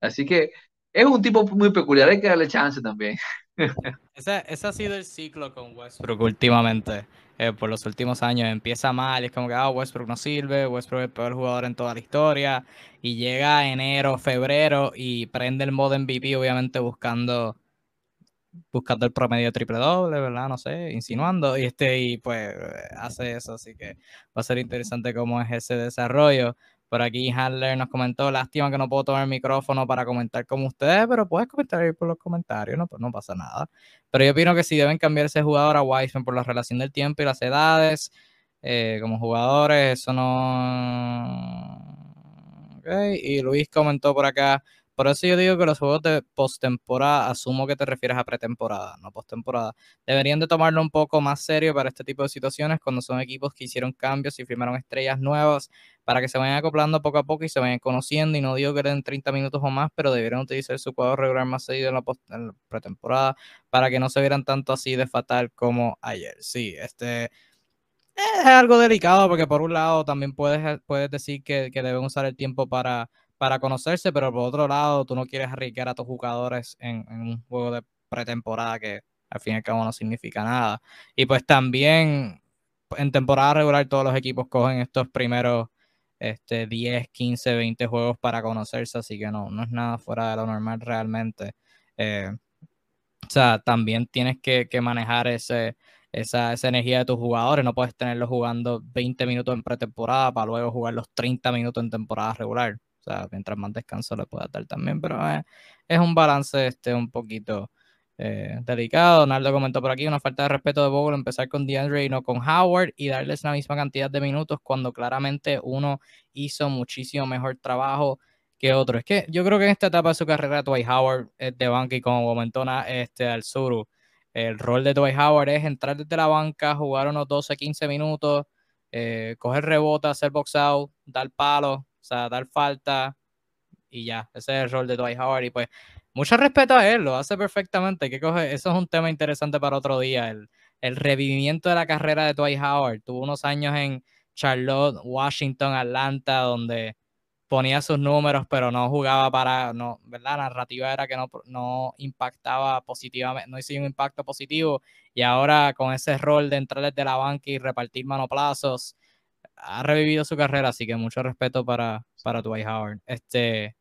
Así que es un tipo muy peculiar, hay que darle chance también. Ese, ese ha sido el ciclo con Westbrook últimamente. Eh, por los últimos años. Empieza mal es como que ah, Westbrook no sirve, Westbrook es el peor jugador en toda la historia. Y llega enero, febrero y prende el modo MVP, obviamente buscando buscando el promedio triple doble, ¿verdad? No sé, insinuando. Y este, y pues hace eso. Así que va a ser interesante cómo es ese desarrollo. Por aquí Handler nos comentó, lástima que no puedo tomar el micrófono para comentar con ustedes, pero puedes comentar ahí por los comentarios, no, pues no pasa nada. Pero yo opino que sí deben cambiar ese jugador a Wiseman por la relación del tiempo y las edades. eh, como jugadores, eso no... Okay. Y Luis comentó por acá, por eso yo digo que los juegos de postemporada, asumo que te refieres a pretemporada, no postemporada, deberían de tomarlo un poco más serio para este tipo de situaciones cuando son equipos que hicieron cambios y firmaron estrellas nuevas para que se vayan acoplando poco a poco y se vayan conociendo. Y no digo que den 30 minutos o más, pero deberían utilizar su juego regular más seguido en la, en la pretemporada para que no se vieran tanto así de fatal como ayer. Sí, este es algo delicado porque por un lado también puedes, puedes decir que, que deben usar el tiempo para, para conocerse, pero por otro lado tú no quieres arriesgar a tus jugadores en, un juego de pretemporada que al fin y al cabo no significa nada. Y pues también en temporada regular todos los equipos cogen estos primeros este, 10, 15, 20 juegos para conocerse, así que no, no es nada fuera de lo normal realmente. Eh, o sea, también tienes que, que manejar ese, esa, esa, energía de tus jugadores. No puedes tenerlos jugando 20 minutos en pretemporada para luego jugar los 30 minutos en temporada regular. Sea, mientras más descanso le puedas dar también. Pero es un balance este, un poquito eh, delicado. Naldo comentó por aquí una falta de respeto de Bogle empezar con DeAndre y no con Howard y darles la misma cantidad de minutos cuando claramente uno hizo muchísimo mejor trabajo que otro. Es que yo creo que en esta etapa de su carrera, Dwight Howard es de banca y como comentó este, al Suru, el rol de Dwight Howard es entrar desde la banca, jugar unos 12, 15 minutos, eh, coger rebote, hacer box out, dar palo, o sea, dar falta y ya. Ese es el rol de Dwight Howard y pues mucho respeto a él, lo hace perfectamente. Que coge, eso es un tema interesante para otro día, el, el revivimiento de la carrera de Dwight Howard. Tuvo unos años en Charlotte, Washington, Atlanta, donde ponía sus números, pero no jugaba para, no, ¿verdad? La narrativa era que no, no impactaba positivamente, no hacía un impacto positivo y ahora con ese rol de entrar desde la banca y repartir manoplazos, ha revivido su carrera, así que mucho respeto para, para Dwight Howard. Este,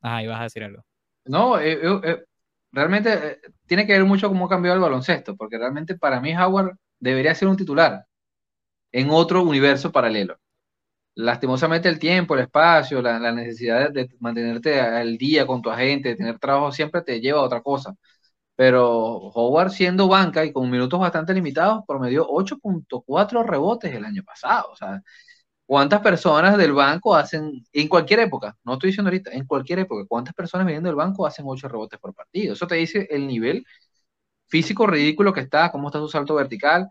ajá, ibas a decir algo. No, eh, eh, eh, realmente tiene que ver mucho cómo cambió el baloncesto, porque realmente para mí Howard debería ser un titular en otro universo paralelo lastimosamente el tiempo, el espacio, la, necesidad de, mantenerte al día con tu agente, de tener trabajo siempre te lleva a otra cosa. Pero Howard siendo banca y con minutos bastante limitados, promedió 8.4 rebotes el año pasado. O sea, ¿cuántas personas del banco hacen, en cualquier época, no estoy diciendo ahorita, en cualquier época, cuántas personas viniendo del banco hacen 8 rebotes por partido? Eso te dice el nivel físico ridículo que está, cómo está su salto vertical,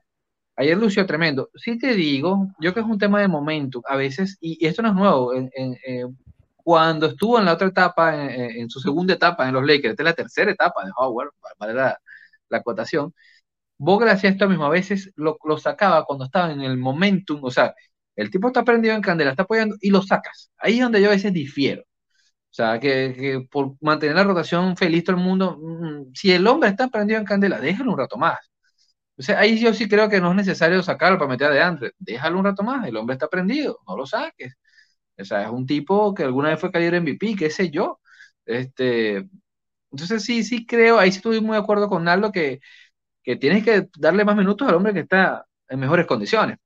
Ayer lució tremendo. Sí te digo, yo que es un tema de momento, a veces, y, esto no es nuevo, eh, cuando estuvo en la otra etapa, en, su segunda etapa en los Lakers, esta es la tercera etapa de Howard, para la, la acotación, Vogel hacía esto mismo, a veces lo, sacaba cuando estaba en el momentum, o sea, el tipo está prendido en candela, está apoyando y lo sacas. Ahí es donde yo a veces difiero. O sea, que, que por mantener la rotación feliz todo el mundo, mm, si el hombre está prendido en candela, déjalo un rato más. O sea, ahí yo sí creo que no es necesario sacarlo para meter adelante. Déjalo un rato más, el hombre está prendido, no lo saques. O sea, es un tipo que alguna vez fue caer MVP, qué sé yo. Este, entonces sí, sí creo, ahí sí estoy muy de acuerdo con Naldo que, que tienes que darle más minutos al hombre que está en mejores condiciones.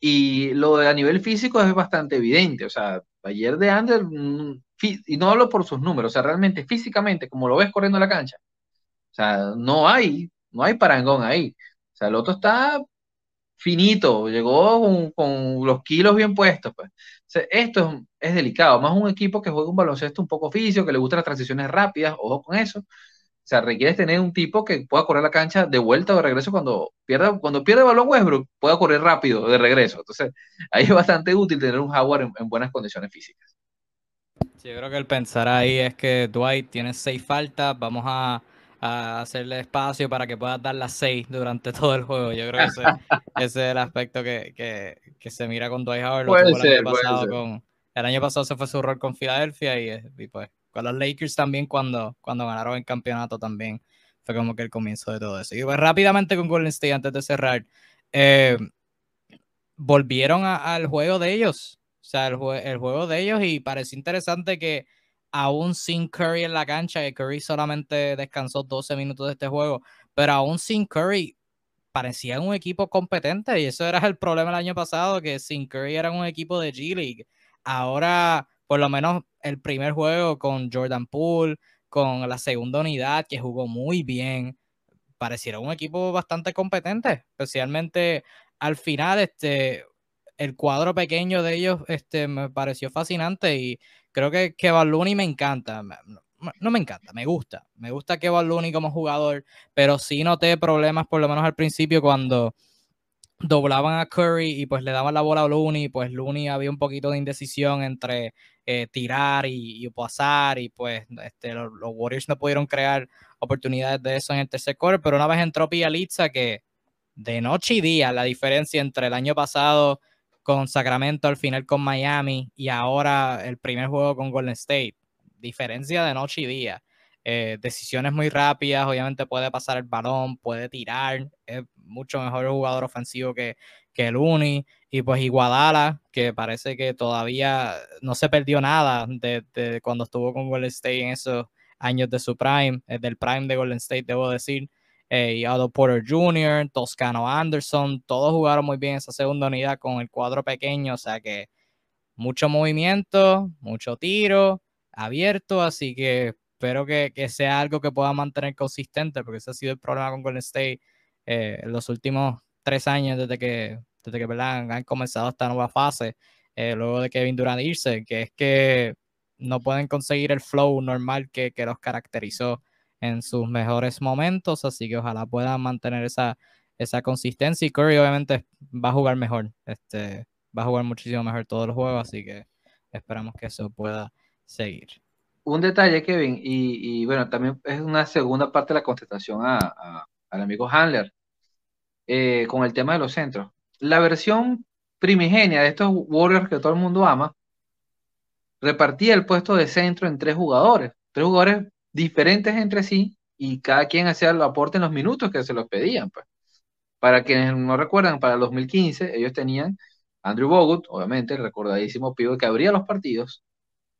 Y lo de a nivel físico es bastante evidente. O sea, ayer de Ander, mm, y no hablo por sus números, o sea, realmente físicamente, como lo ves corriendo la cancha, o sea, no hay no hay parangón ahí. O sea, el otro está finito, llegó con, los kilos bien puestos. Pues. Esto es, delicado, más un equipo que juega un baloncesto un poco físico, que le gustan las transiciones rápidas, ojo con eso. O sea, requiere tener un tipo que pueda correr la cancha de vuelta o de regreso cuando pierda, cuando pierde el balón Westbrook, pueda correr rápido de regreso. Entonces, ahí es bastante útil tener un Howard en, buenas condiciones físicas. Sí, yo creo que el pensar ahí es que Dwight tiene seis faltas, vamos a a hacerle espacio para que puedas dar las seis durante todo el juego. Yo creo que ese, es el aspecto que, que, que, se mira con Dwight Howard. el, año pasado con, el año pasado se fue su rol con Filadelfia y, y, pues con los Lakers también cuando, cuando ganaron el campeonato también fue como que el comienzo de todo eso. Y pues rápidamente con Golden State antes de cerrar. Eh, volvieron al juego de ellos. O sea, el, el juego de ellos y parece interesante que aún sin Curry en la cancha, que Curry solamente descansó 12 minutos de este juego, pero aún sin Curry parecía un equipo competente y eso era el problema el año pasado, que sin Curry era un equipo de G League. Ahora, por lo menos el primer juego con Jordan Poole, con la segunda unidad que jugó muy bien, pareciera un equipo bastante competente, especialmente al final, este, el cuadro pequeño de ellos este, me pareció fascinante y creo que, que Looney me encanta. No, me encanta, me gusta. Me gusta que Looney como jugador, pero sí noté problemas, por lo menos al principio, cuando doblaban a Curry y pues le daban la bola a Looney, pues Looney había un poquito de indecisión entre eh, tirar y, pasar y pues este, los, Warriors no pudieron crear oportunidades de eso en el tercer quarter, pero una vez entró Pialitza que de noche y día la diferencia entre el año pasado con Sacramento, al final con Miami y ahora el primer juego con Golden State, diferencia de noche y día. Eh, decisiones muy rápidas, obviamente puede pasar el balón, puede tirar, es mucho mejor jugador ofensivo que, que el Uni. Y pues Iguadala, que parece que todavía no se perdió nada de, cuando estuvo con Golden State en esos años de su prime, eh, del prime de Golden State, debo decir. Eh, Otto Porter Jr., Toscano Anderson, todos jugaron muy bien esa segunda unidad con el cuadro pequeño, o sea que mucho movimiento, mucho tiro abierto, así que espero que, sea algo que pueda mantener consistente, porque ese ha sido el problema con Golden State eh, en los últimos tres años desde que, desde que han comenzado esta nueva fase, eh, luego de Kevin Durant irse, que es que no pueden conseguir el flow normal que, que los caracterizó en sus mejores momentos, así que ojalá puedan mantener esa, esa consistencia y Curry obviamente va a jugar mejor, este, va a jugar muchísimo mejor todos los juegos, así que esperamos que eso pueda seguir. Un detalle, Kevin, y, bueno, también es una segunda parte de la contestación a, al amigo Handler eh, con el tema de los centros. La versión primigenia de estos Warriors que todo el mundo ama repartía el puesto de centro en tres jugadores, tres jugadores diferentes entre sí y cada quien hacía el aporte en los minutos que se los pedían. Pues. Para quienes no recuerdan, para el 2015 ellos tenían Andrew Bogut, obviamente, el recordadísimo pivo que abría los partidos,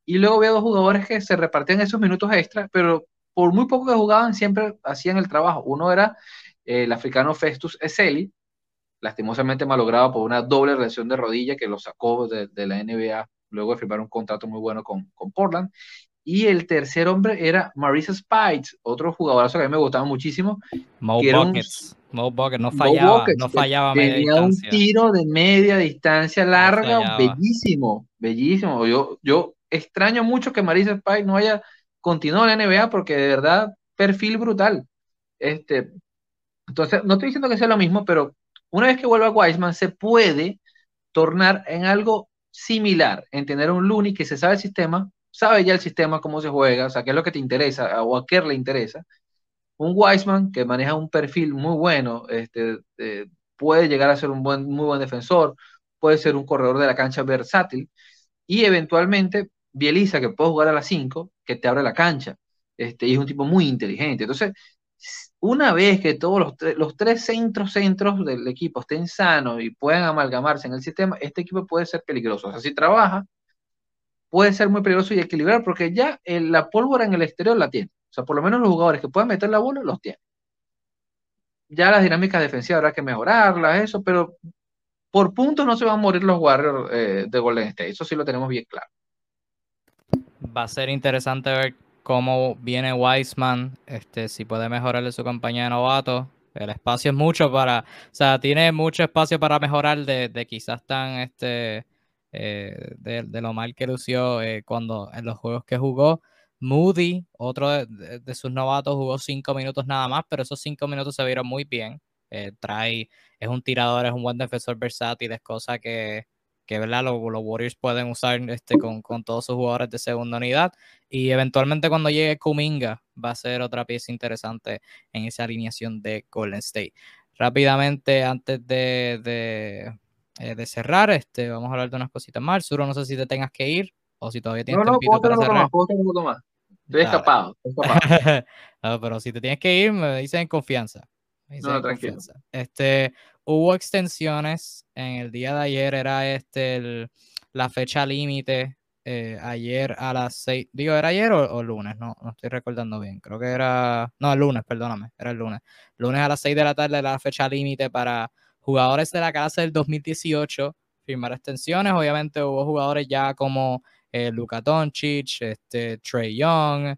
y luego había dos jugadores que se repartían esos minutos extra, pero por muy poco que jugaban siempre hacían el trabajo. Uno era el africano Festus Eseli, lastimosamente malogrado por una doble lesión de rodilla que lo sacó de, la NBA luego de firmar un contrato muy bueno con, con Portland. Y el tercer hombre era Marisa Spites, otro jugadorazo que a mí me gustaba muchísimo. Mo Buckets. Mo Buckets, no fallaba, no fallaba Tenía un tiro de media distancia larga, bellísimo, bellísimo. Yo, yo extraño mucho que Marisa Spites no haya continuado en la NBA porque de verdad, perfil brutal. Este, entonces, no estoy diciendo que sea lo mismo, pero una vez que vuelva Wiseman, se puede tornar en algo similar, en tener un Looney que se sabe el sistema, sabe ya el sistema, cómo se juega, o sea, qué es lo que te interesa o a qué le interesa. Un Wiseman que maneja un perfil muy bueno, este, eh, puede llegar a ser un buen, muy buen defensor, puede ser un corredor de la cancha versátil y eventualmente Bieliza que puede jugar a las 5, que te abre la cancha. Este, y es un tipo muy inteligente. Entonces, una vez que todos los, los tres centros centros del equipo estén sanos y puedan amalgamarse en el sistema, este equipo puede ser peligroso. O sea, si trabaja, puede ser muy peligroso y equilibrar porque ya la pólvora en el exterior la tiene. O sea, por lo menos los jugadores que puedan meter la bola los tienen. Ya las dinámicas defensivas habrá que mejorarlas, eso, pero por puntos no se van a morir los Warriors eh, de Golden State. Eso sí lo tenemos bien claro. Va a ser interesante ver cómo viene Wiseman, este, si puede mejorarle su campaña de novato. El espacio es mucho para, o sea, tiene mucho espacio para mejorar de, de quizás tan este eh, de, lo mal que lució eh, cuando en los juegos que jugó. Moody, otro de, sus novatos, jugó cinco minutos nada más, pero esos cinco minutos se vieron muy bien. Eh, trae, es un tirador, es un buen defensor versátil, es cosa que, que ¿verdad? Los, Warriors pueden usar este, con, con, todos sus jugadores de segunda unidad. Y eventualmente cuando llegue Kuminga va a ser otra pieza interesante en esa alineación de Golden State. Rápidamente, antes de eh, de cerrar, este, vamos a hablar de unas cositas más. Suro, no sé si te tengas que ir o si todavía tienes no, no, para cerrar. Más, más. Estoy escapado. no, pero si te tienes que ir, me dicen en confianza. no, tranquilo. Este, hubo extensiones en el día de ayer, era este la fecha límite. Eh, ayer a las seis, digo, ¿era ayer o, lunes? No, no estoy recordando bien. Creo que era, no, el lunes, perdóname, era el lunes. Lunes a las 6 de la tarde era la fecha límite para jugadores de la clase del 2018 firmar extensiones. Obviamente hubo jugadores ya como eh, Luka Doncic, este, Trey Young,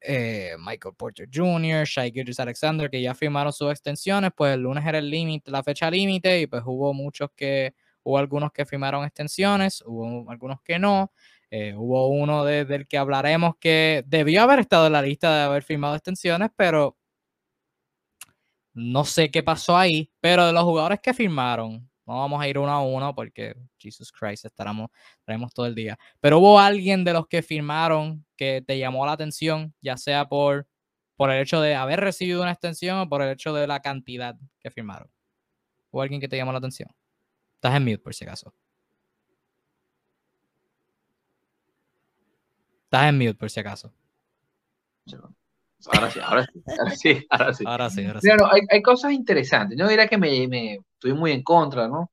eh, Michael Porter Jr., Shai Gilgis Alexander, que ya firmaron sus extensiones, pues el lunes era el límite, la fecha límite, y pues hubo muchos que, hubo algunos que firmaron extensiones, hubo algunos que no. Eh, hubo uno del que hablaremos que debió haber estado en la lista de haber firmado extensiones, pero no sé qué pasó ahí. Pero de los jugadores que firmaron, no vamos a ir uno a uno porque Jesus Christ, estaremos, estaremos todo el día. Pero hubo alguien de los que firmaron que te llamó la atención, ya sea por, por el hecho de haber recibido una extensión o por el hecho de la cantidad que firmaron. ¿Hubo alguien que te llamó la atención? Estás en mute por si acaso. Estás en mute por si acaso. Ahora sí, ahora sí, ahora sí, ahora sí. Ahora sí, hay, hay, cosas interesantes. Yo diría que me, me, estoy muy en contra, ¿no?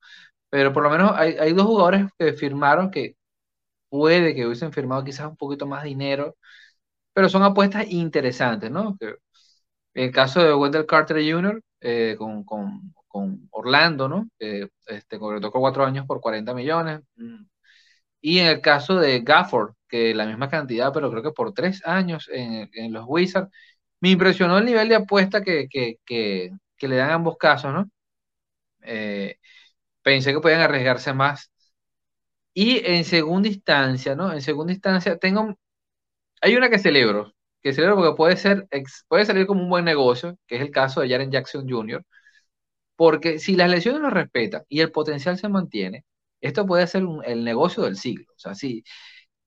Pero por lo menos hay, hay dos jugadores que firmaron que puede que hubiesen firmado quizás un poquito más dinero, pero son apuestas interesantes, ¿no? Que, el caso de Wendell Carter Jr. Eh, con, con, con, Orlando, ¿no? Eh, este, tocó cuatro años por 40 millones. Y en el caso de Gafford, que la misma cantidad, pero creo que por tres años en, en los Wizards, me impresionó el nivel de apuesta que, que, que, le dan ambos casos, ¿no? Eh, pensé que podían arriesgarse más. Y en segunda instancia, ¿no? En segunda instancia, tengo, hay una que celebro, que celebro porque puede ser, puede salir como un buen negocio, que es el caso de Jaren Jackson Jr., porque si las lesiones lo respetan y el potencial se mantiene, esto puede ser el negocio del siglo. O sea, si,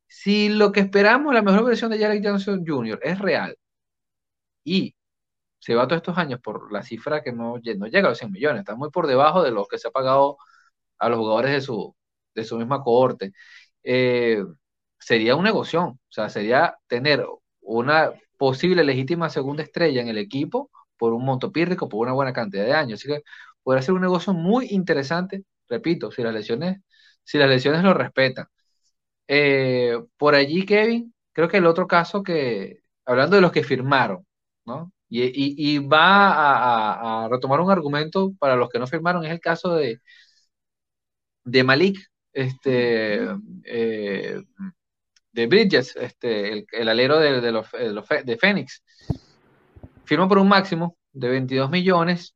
si lo que esperamos, la mejor versión de Jaren Jackson Jr. es real y se va todos estos años por la cifra que no, no llega a los 100 millones, está muy por debajo de lo que se ha pagado a los jugadores de su, de su misma cohorte. Eh, sería un negocio, o sea, sería tener una posible legítima segunda estrella en el equipo por un monto pírrico, por una buena cantidad de años. Así que podría ser un negocio muy interesante, repito, si las lesiones, si las lesiones lo respetan. Eh, por allí, Kevin, creo que el otro caso que, hablando de los que firmaron, ¿no? Y, va a, retomar un argumento para los que no firmaron, es el caso de, de Malik, este, eh, de Bridges, este, el, alero de, los, de, Phoenix. Firma por un máximo de 22 millones.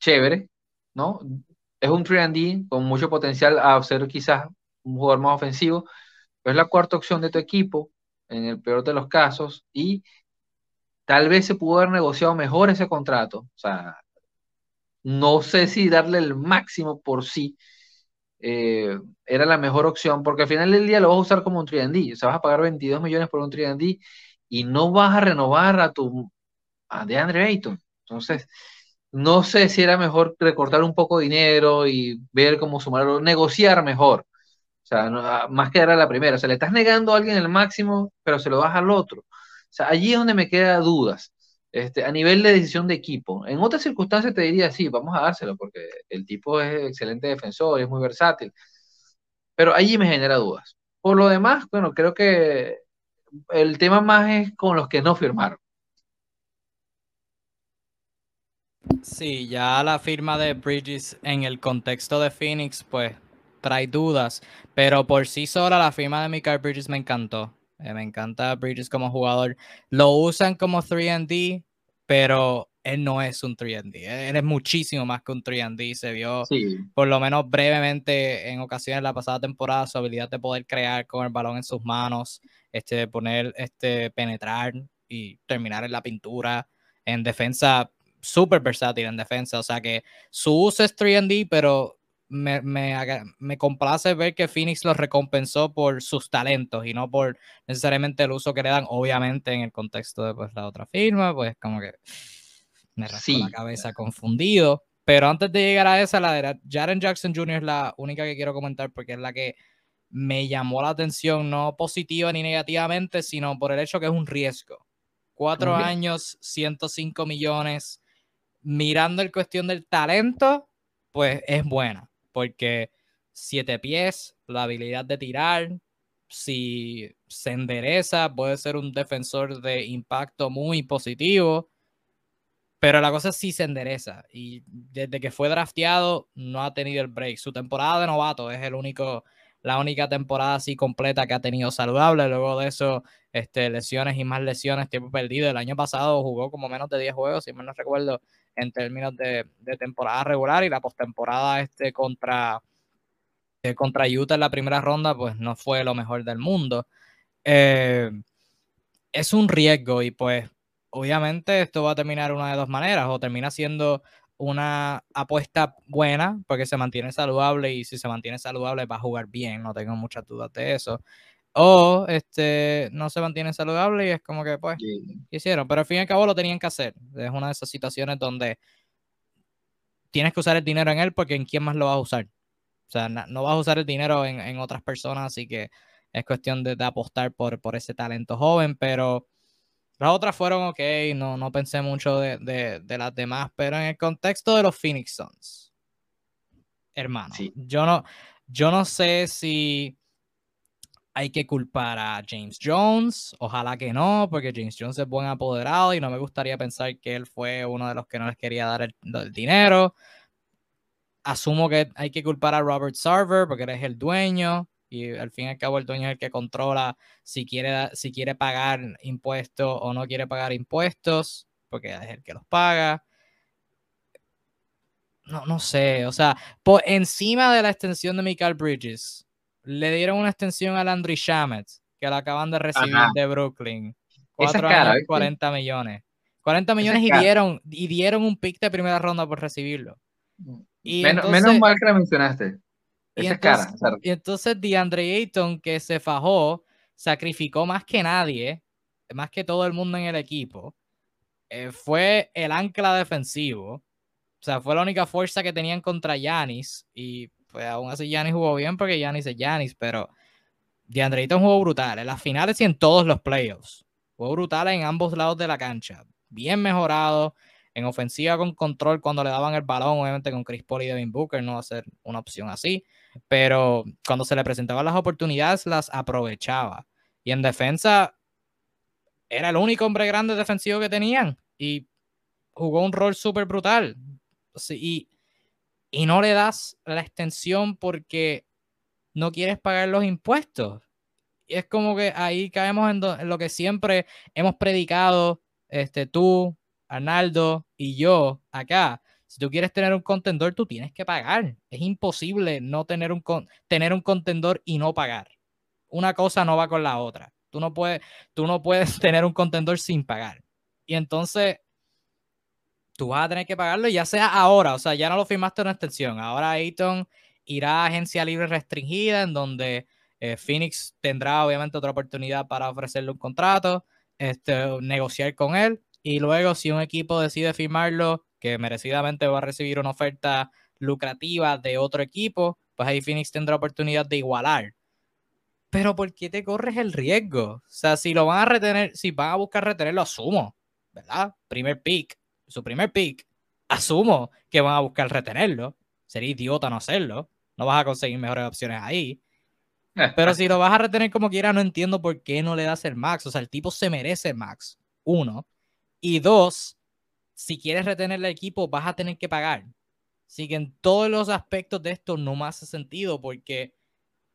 Chévere, ¿no? Es un 3D con mucho potencial a ser quizás un jugador más ofensivo. es la cuarta opción de tu equipo, en el peor de los casos, y Tal vez se pudo haber negociado mejor ese contrato. O sea, no sé si darle el máximo por sí eh, era la mejor opción, porque al final del día lo vas a usar como un 3D. O sea, vas a pagar 22 millones por un 3D y no vas a renovar a tu a DeAndre Ayton. Entonces, no sé si era mejor recortar un poco de dinero y ver cómo sumarlo, negociar mejor. O sea, más que dar a la primera. O sea, le estás negando a alguien el máximo, pero se lo das al otro. O sea, allí es donde me quedan dudas. Este, a nivel de decisión de equipo. En otras circunstancias te diría, sí, vamos a dárselo, porque el tipo es excelente defensor, es muy versátil. Pero allí me genera dudas. Por lo demás, bueno, creo que el tema más es con los que no firmaron. Sí, ya la firma de Bridges en el contexto de Phoenix, pues trae dudas, pero por sí sola la firma de Mikael Bridges me encantó. Eh, me encanta Bridges como jugador. Lo usan como 3D, pero él no es un 3D. Él es muchísimo más que un 3D. Se vio, por lo menos brevemente, en ocasiones la pasada temporada, su habilidad de poder crear con el balón en sus manos, este, poner, este, penetrar y terminar en la pintura. En defensa, súper versátil en defensa. O sea que su uso es 3D, pero me, me, complace ver que Phoenix los recompensó por sus talentos y no por necesariamente el uso que le dan, obviamente en el contexto de pues, la otra firma, pues como que me rasco la cabeza confundido. Pero antes de llegar a esa, la de Jaren Jackson Jr. es la única que quiero comentar porque es la que me llamó la atención, no positiva ni negativamente, sino por el hecho que es un riesgo. Cuatro años, 105 millones. Mirando el cuestión del talento, pues es buena porque siete pies, la habilidad de tirar, si se endereza, puede ser un defensor de impacto muy positivo. Pero la cosa si se endereza. Y desde que fue drafteado, no ha tenido el break. Su temporada de novato es el único la única temporada así completa que ha tenido saludable. Luego de eso, este, lesiones y más lesiones, tiempo perdido. El año pasado jugó como menos de 10 juegos, si mal no recuerdo, en términos de, temporada regular y la postemporada este, contra, eh, contra Utah en la primera ronda, pues no fue lo mejor del mundo. Eh, es un riesgo y pues obviamente esto va a terminar una de dos maneras, o termina siendo una apuesta buena porque se mantiene saludable y si se mantiene saludable va a jugar bien, no tengo muchas dudas de eso. O este no se mantiene saludable y es como que pues hicieron, pero al fin y al cabo lo tenían que hacer. Es una de esas situaciones donde tienes que usar el dinero en él porque en quién más lo vas a usar. O sea, no, vas a usar el dinero en, otras personas, así que es cuestión de, apostar por, por ese talento joven, pero las otras fueron ok, no, no pensé mucho de, las demás, pero en el contexto de los Phoenix Suns, hermano, yo, no, yo no sé si hay que culpar a James Jones, ojalá que no, porque James Jones es buen apoderado y no me gustaría pensar que él fue uno de los que no les quería dar el, el dinero. Asumo que hay que culpar a Robert Sarver porque él es el dueño y al fin y al cabo el dueño es el que controla si quiere, si quiere pagar impuestos o no quiere pagar impuestos, porque es el que los paga. No, no sé, o sea, por encima de la extensión de Michael Bridges, le dieron una extensión a Landry Shamet, que la acaban de recibir de Brooklyn. Cuatro años, 40 millones. 40 millones y dieron, y dieron un pick de primera ronda por recibirlo. Mm. Y menos mal que la mencionaste. Y entonces, y entonces DeAndre Ayton, que se fajó, sacrificó más que nadie, más que todo el mundo en el equipo. Eh, fue el ancla defensivo. O sea, fue la única fuerza que tenían contra Yanis. Y pues aún así Yanis jugó bien porque Yanis es Yanis, pero DeAndre Ayton jugó brutal. En las finales y en todos los playoffs. Jugó brutal en ambos lados de la cancha. Bien mejorado en ofensiva con control cuando le daban el balón, obviamente con Chris Paul y Devin Booker no va a ser una opción así, pero cuando se le presentaban las oportunidades las aprovechaba. Y en defensa era el único hombre grande defensivo que tenían y jugó un rol súper brutal. y, y no le das la extensión porque no quieres pagar los impuestos. Y es como que ahí caemos en, en lo que siempre hemos predicado, este, tú, Arnaldo y yo acá, si tú quieres tener un contendor, tú tienes que pagar. Es imposible no tener un, tener un contendor y no pagar. Una cosa no va con la otra. Tú no puedes, tú no puedes tener un contendor sin pagar. Y entonces, tú vas a tener que pagarlo, ya sea ahora, o sea, ya no lo firmaste una extensión. Ahora Ayton irá a agencia libre restringida, en donde eh, Phoenix tendrá obviamente otra oportunidad para ofrecerle un contrato, este, negociar con él y luego, si un equipo decide firmarlo, que merecidamente va a recibir una oferta lucrativa de otro equipo, pues ahí Phoenix tendrá oportunidad de igualar. Pero ¿por qué te corres el riesgo? O sea, si lo van a retener, si van a buscar retenerlo, asumo, ¿verdad? Primer pick, su primer pick, asumo que van a buscar retenerlo. Sería idiota no hacerlo. No vas a conseguir mejores opciones ahí. Pero si lo vas a retener como quiera, no entiendo por qué no le das el max. O sea, el tipo se merece el max. Uno. Y dos, si quieres retener el equipo, vas a tener que pagar. Así que en todos los aspectos de esto no me hace sentido porque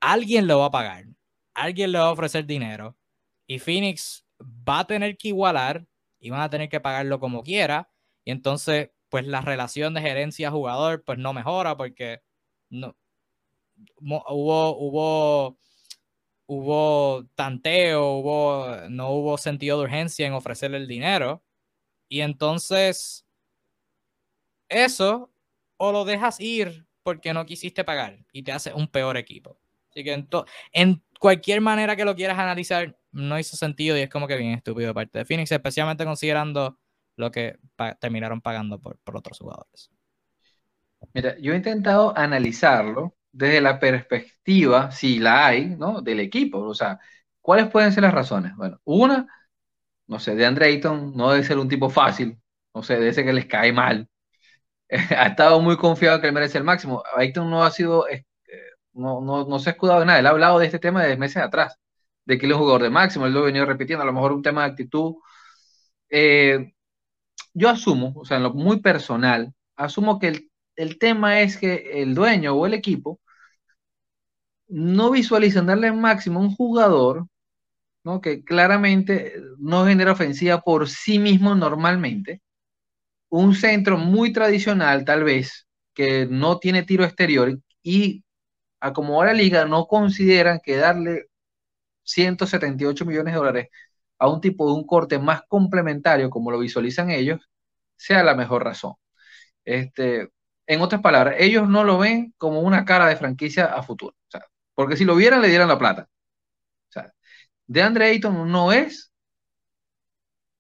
alguien lo va a pagar, alguien le va a ofrecer dinero y Phoenix va a tener que igualar y van a tener que pagarlo como quiera. Y entonces, pues la relación de gerencia-jugador, pues no mejora porque no hubo, hubo hubo tanteo, hubo, no hubo sentido de urgencia en ofrecerle el dinero. Y entonces, eso, o lo dejas ir porque no quisiste pagar y te hace un peor equipo. Así que en, en cualquier manera que lo quieras analizar, no hizo sentido y es como que bien estúpido de parte de Phoenix, especialmente considerando lo que terminaron pagando por, por otros jugadores. Mira, yo he intentado analizarlo desde la perspectiva, si la hay, ¿no? Del equipo. O sea, ¿cuáles pueden ser las razones? Bueno, una, no sé, de Andre Ayton no debe ser un tipo fácil, no sé, debe ser que les cae mal. ha estado muy confiado que él merece el máximo. Ayton no ha sido, eh, no, no, no se ha escudado en nada, él ha hablado de este tema desde meses atrás, de que él es un jugador de máximo, él lo ha venido repitiendo, a lo mejor un tema de actitud. Eh, yo asumo, o sea, en lo muy personal, asumo que el, el tema es que el dueño o el equipo no visualizan darle máximo a un jugador ¿no? que claramente no genera ofensiva por sí mismo normalmente. Un centro muy tradicional, tal vez, que no tiene tiro exterior y a como la liga no consideran que darle 178 millones de dólares a un tipo de un corte más complementario, como lo visualizan ellos, sea la mejor razón. Este, en otras palabras, ellos no lo ven como una cara de franquicia a futuro. porque si lo vieran, le dieran la plata. O sea, de Andre Ayton no es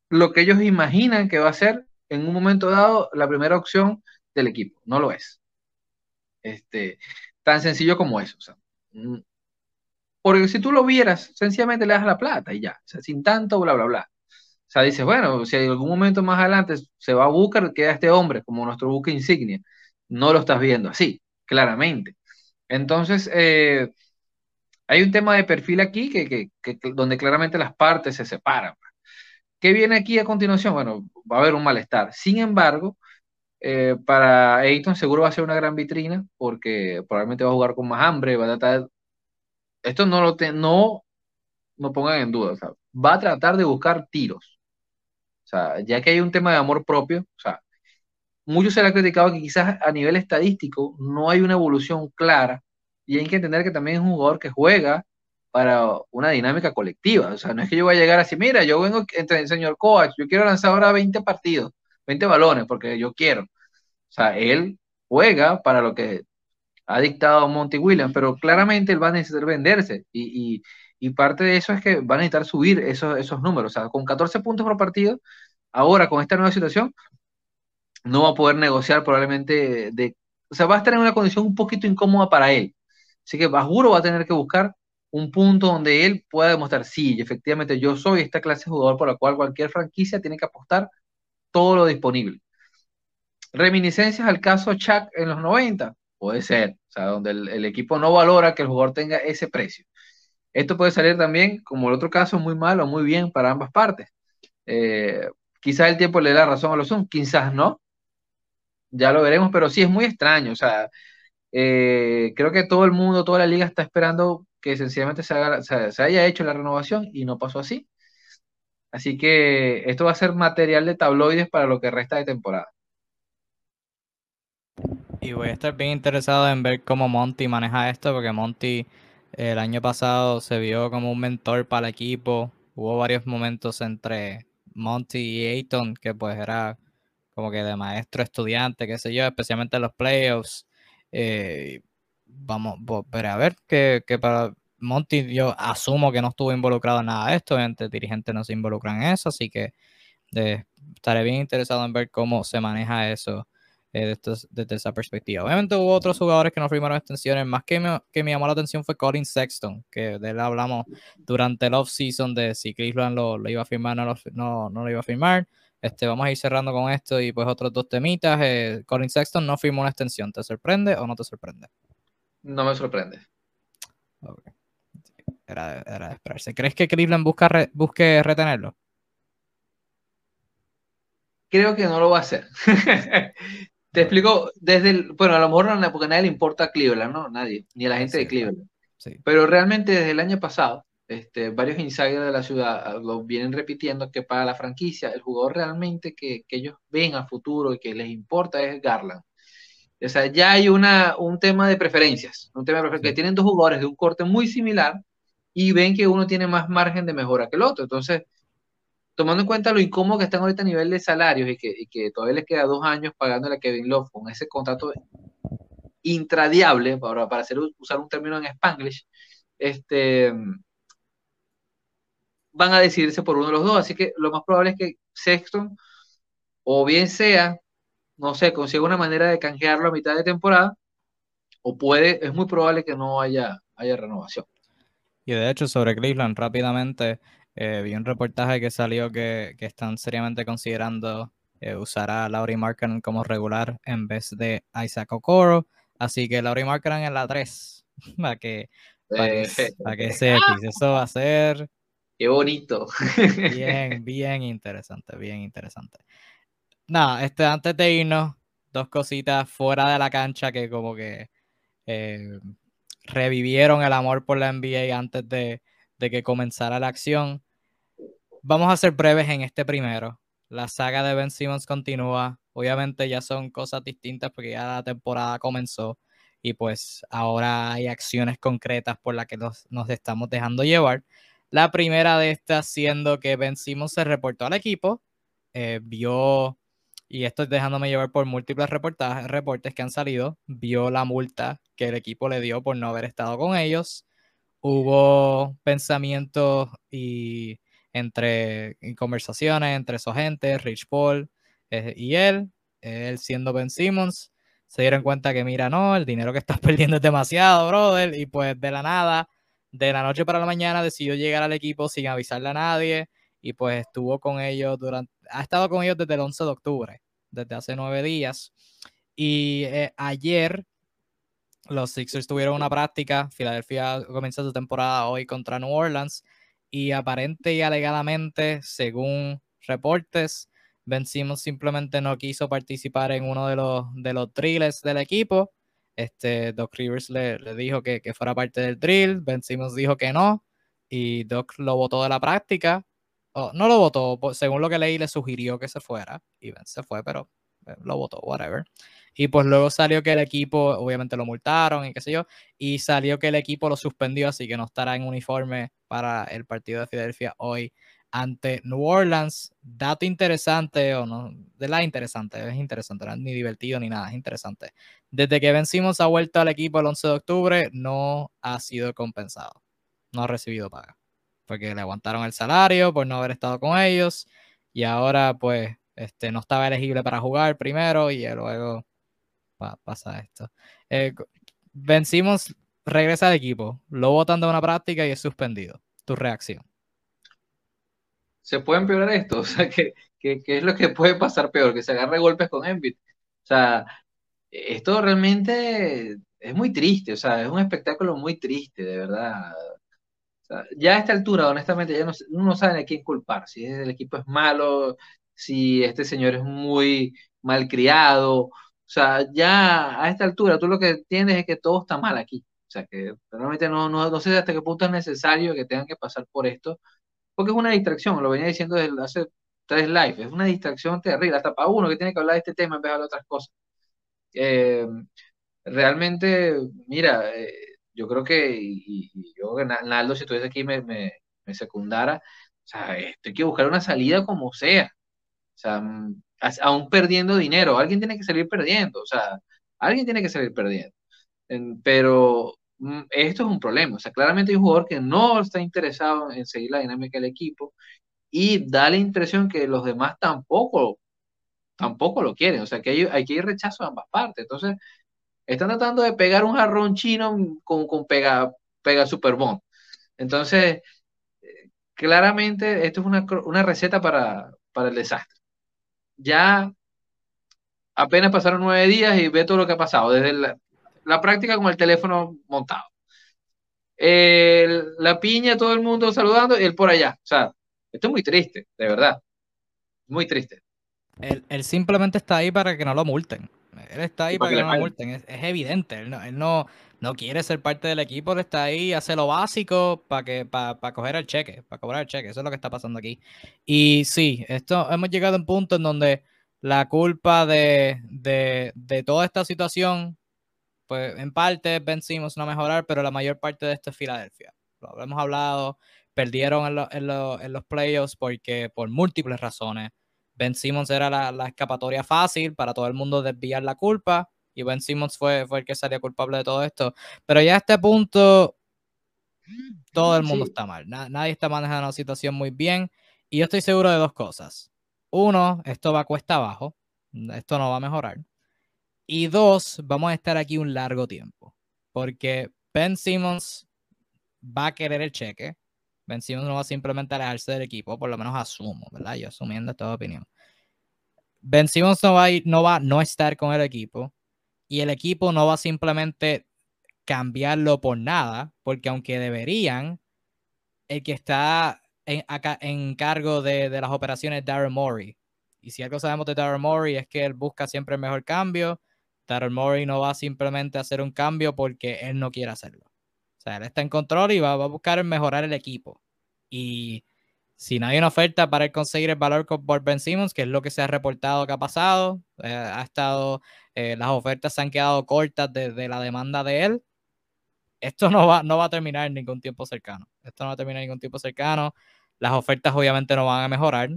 lo que ellos imaginan que va a ser en un momento dado la primera opción del equipo. No lo es. Este, tan sencillo como eso. Mm, porque si tú lo vieras, sencillamente le das la plata y ya, o sea, sin tanto bla, bla, bla. O sea, dices, bueno, si en algún momento más adelante se va a buscar, queda este hombre como nuestro buque insignia. No lo estás viendo así, claramente. Entonces, eh, hay un tema de perfil aquí que, donde claramente las partes se separan. ¿Qué viene aquí a continuación? Bueno, va a haber un malestar. Sin embargo, eh, para Ayton seguro va a ser una gran vitrina porque probablemente va a jugar con más hambre, va a tratar esto no lo te, no, no pongan en duda, va a tratar de buscar tiros. O sea, ya que hay un tema de amor propio, o sea, mucho se le ha criticado que quizás a nivel estadístico no hay una evolución clara y hay que entender que también es un jugador que juega para una dinámica colectiva. O sea, no es que yo voy a llegar así, mira, yo vengo entre el señor coach, yo quiero lanzar ahora 20 partidos, 20 balones, porque yo quiero. O sea, él juega para lo que ha dictado Monty Williams, pero claramente él va a necesitar venderse y, parte de eso es que va a necesitar subir esos, esos números. O sea, con 14 puntos por partido, ahora con esta nueva situación, no va a poder negociar probablemente de... O sea, va a estar en una condición un poquito incómoda para él. Así que Bajuro va a tener que buscar un punto donde él pueda demostrar, sí, efectivamente yo soy esta clase de jugador por la cual cualquier franquicia tiene que apostar todo lo disponible. Reminiscencias al caso Chuck en los 90. Puede ser, o sea, donde el, equipo no valora que el jugador tenga ese precio. Esto puede salir también, como el otro caso, muy mal o muy bien para ambas partes. Eh, quizás el tiempo le da razón a los Zoom, quizás no. Ya lo veremos, pero sí es muy extraño. O sea, eh, creo que todo el mundo, toda la liga está esperando que sencillamente se, se, haya hecho la renovación y no pasó así. Así que esto va a ser material de tabloides para lo que resta de temporada. Y voy a estar bien interesado en ver cómo Monty maneja esto, porque Monty el año pasado se vio como un mentor para el equipo. Hubo varios momentos entre Monty y Ayton que pues era como que de maestro estudiante, qué sé yo, especialmente en los playoffs. Eh, vamos, pero a ver que, para Monty yo asumo que no estuvo involucrado en nada de esto, obviamente el dirigente no se involucra en eso, así que eh, estaré bien interesado en ver cómo se maneja eso eh, desde, esa perspectiva. Obviamente hubo otros jugadores que no firmaron extensiones, más que me, que me llamó la atención fue Colin Sexton, que de él hablamos durante el off-season de si Cleveland lo, lo, iba a firmar o no, no, lo iba a firmar. Este, vamos a ir cerrando con esto y pues otros dos temitas. Eh, Colin Sexton no firmó una extensión. ¿Te sorprende o no te sorprende? No me sorprende. Era, era, de esperarse. ¿Crees que Cleveland busca busque retenerlo? Creo que no lo va a hacer. Te explico, desde el, bueno, a lo mejor no, porque a nadie le importa Cleveland, ¿no? Nadie, ni a la gente de Cleveland. Pero realmente desde el año pasado, este, varios insiders de la ciudad ah, lo vienen repitiendo que para la franquicia, el jugador realmente que, ellos ven a futuro y que les importa es Garland. O sea, ya hay una, un tema de preferencias, un tema de que tienen dos jugadores de un corte muy similar y ven que uno tiene más margen de mejora que el otro. Entonces, tomando en cuenta lo incómodo que están ahorita a nivel de salarios y que, todavía les queda dos años pagándole a Kevin Love con ese contrato intradiable, para, para hacer, usar un término en Spanglish, este, van a decidirse por uno de los dos. Así que lo más probable es que Sexton, o bien sea, no sé, consiga una manera de canjearlo a mitad de temporada, o puede, es muy probable que no haya, haya renovación. Y de hecho, sobre Cleveland, rápidamente, eh, vi un reportaje que salió que, están seriamente considerando eh, usar a Laurie Markkinen como regular en vez de Isaac Okoro. Así que Laurie Markkinen en la 3. para que, para que, eh. Eso va a ser. Qué bonito. bien, bien interesante, bien interesante. Nada, este, antes de irnos, dos cositas fuera de la cancha que como que revivieron el amor por la NBA antes de, de que comenzara la acción. Vamos a ser breves en este primero. La saga de Ben Simmons continúa. Obviamente ya son cosas distintas porque ya la temporada comenzó y pues ahora hay acciones concretas por las que nos, nos estamos dejando llevar. La primera de estas siendo que Ben Simmons se reportó al equipo, eh, vio, y estoy dejándome llevar por múltiples reportajes, reportes que han salido, vio la multa que el equipo le dio por no haber estado con ellos. Hubo pensamientos y entre conversaciones entre su agente, Rich Paul eh, y él, él siendo Ben Simmons, se dieron cuenta que mira, no, el dinero que estás perdiendo es demasiado, brother, y pues de la nada, de la noche para la mañana decidió llegar al equipo sin avisarle a nadie y pues estuvo con ellos durante, ha estado con ellos desde el 11 de octubre, desde hace nueve días. Y eh, ayer los Sixers tuvieron una práctica, Filadelfia comienza su temporada hoy contra New Orleans y aparente y alegadamente, según reportes, Ben simplemente no quiso participar en uno de los, de los del equipo. Este, Doc Rivers le, le dijo que, que, fuera parte del drill. Ben Simmons dijo que no. Y Doc lo votó de la práctica. no lo votó, según lo que leí, le sugirió que se fuera. Y Ben se fue, pero eh, lo votó, whatever. Y pues luego salió que el equipo, obviamente lo multaron y qué sé yo, y salió que el equipo lo suspendió, así que no estará en uniforme para el partido de Filadelfia hoy ante New Orleans. Dato interesante, o no, de la interesante, es interesante, no es ni divertido ni nada, es interesante. Desde que vencimos ha vuelto al equipo el 11 de octubre, no ha sido compensado, no ha recibido paga, porque le aguantaron el salario por no haber estado con ellos, y ahora pues este, no estaba elegible para jugar primero y luego pasa esto. Eh, vencimos, regresa al equipo, lo botan de una práctica y es suspendido. Tu reacción. ¿Se puede empeorar esto? O sea, ¿qué, qué, qué es lo que puede pasar peor? Que se agarre golpes con Embiid. O sea, esto realmente es muy triste, o sea, es un espectáculo muy triste, de verdad. Ya a esta altura, honestamente, ya no, no sabe a quién culpar, si el equipo es malo, si este señor es muy malcriado, o sea, ya a esta altura tú lo que tienes es que todo está mal aquí. O sea, que realmente no, no, no sé hasta qué punto es necesario que tengan que pasar por esto, porque es una distracción, lo venía diciendo desde hace tres lives, es una distracción terrible, hasta para uno que tiene que hablar de este tema en vez de hablar de otras cosas. Eh, realmente, mira, eh, yo creo que, y, yo, Naldo, si estuviese aquí, me, me, me secundara, o sea, hay que buscar una salida como sea. O sea, mm, aún perdiendo dinero, alguien tiene que salir perdiendo, o sea, alguien tiene que salir perdiendo. Pero esto es un problema, o sea, claramente hay un jugador que no está interesado en seguir la dinámica del equipo y da la impresión que los demás tampoco, tampoco lo quieren, o sea, que hay, hay que ir rechazo a ambas partes. Entonces, están tratando de pegar un jarrón chino con, con pega, pega Superbond. Entonces, eh, claramente esto es una, una receta para, para el desastre ya apenas pasaron nueve días y ve todo lo que ha pasado, desde la, práctica con el teléfono montado. la piña, todo el mundo saludando y él por allá. O sea, esto es muy triste, de verdad. Muy triste. Él, simplemente está ahí para que no lo multen. Él está ahí para que, no lo multen. Es, evidente. Él, no, él no, no, quiere ser parte del equipo. Él está ahí, hace lo básico para que para, para coger el cheque, para cobrar el cheque. Eso es lo que está pasando aquí. Y sí, esto hemos llegado a un punto en donde la culpa de, de, de toda esta situación, pues en parte vencimos no mejorar, pero la mayor parte de esto es Filadelfia. Lo hemos hablado, perdieron en, en, en los playoffs porque por múltiples razones Ben Simmons era la, escapatoria fácil para todo el mundo desviar la culpa y Ben Simmons fue, fue el que salió culpable de todo esto. Pero ya a este punto, todo el mundo está mal. nadie está manejando la situación muy bien. Y yo estoy seguro de dos cosas. Uno, esto va a cuesta abajo. Esto no va a mejorar. Y dos, vamos a estar aquí un largo tiempo. Porque Ben Simmons va a querer el cheque. Ben Simmons no va simplemente a alejarse del equipo, por lo menos asumo, ¿verdad? Yo asumiendo esta opinión. Ben Simmons no va, a no va a no estar con el equipo y el equipo no va a simplemente cambiarlo por nada, porque aunque deberían, el que está en, acá, en cargo de, de las operaciones es Darren Morey. Y si algo sabemos de Darren Morey es que él busca siempre el mejor cambio. Darren Morey no va simplemente a hacer un cambio porque él no quiere hacerlo. sea, él está en control y va, a buscar mejorar el equipo. Y si no hay una oferta para él conseguir el valor por Ben Simmons, que es lo que se ha reportado que ha pasado, eh, ha estado, eh, las ofertas se han quedado cortas de, la demanda de él. Esto no va, no va a terminar en ningún tiempo cercano. Esto no va a terminar en ningún tiempo cercano. Las ofertas obviamente no van a mejorar.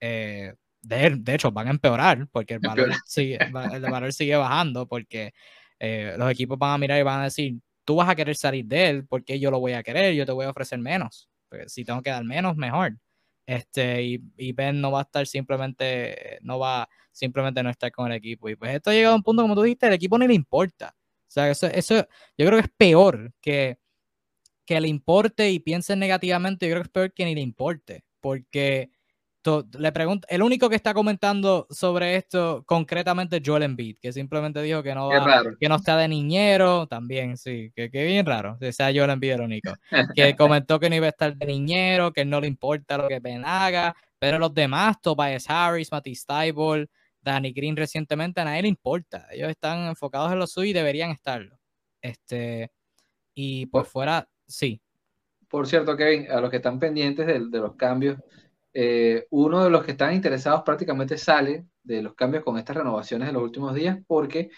Eh, de, hecho, van a empeorar porque el valor, sigue, el valor sigue bajando porque los equipos van a mirar y van a decir, tú vas a querer salir de él porque yo lo voy a querer, yo te voy a ofrecer menos. Pues, si tengo que dar menos, mejor. Este, y, Ben no va a estar simplemente, no va simplemente no estar con el equipo. Y pues esto ha llegado a un punto, como tú dijiste, el equipo ni le importa. O sea, eso, eso yo creo que es peor que, que le importe y piense negativamente, yo creo que es peor que ni le importe. Porque le pregunto, el único que está comentando sobre esto concretamente es Joel Embiid, que simplemente dijo que no que no está de niñero, también, sí, que, que bien raro, que sea Joel Embiid el único, que comentó que no iba a estar de niñero, que no le importa lo que Ben haga, pero los demás, Tobias Harris, Matisse Tybalt, Danny Green recientemente, a nadie le importa, ellos están enfocados en lo suyo y deberían estarlo. Este, y por fuera, sí. Por cierto, Kevin, a los que están pendientes de los cambios, eh, uno de los que están interesados prácticamente sale de los cambios con estas renovaciones de los últimos días, porque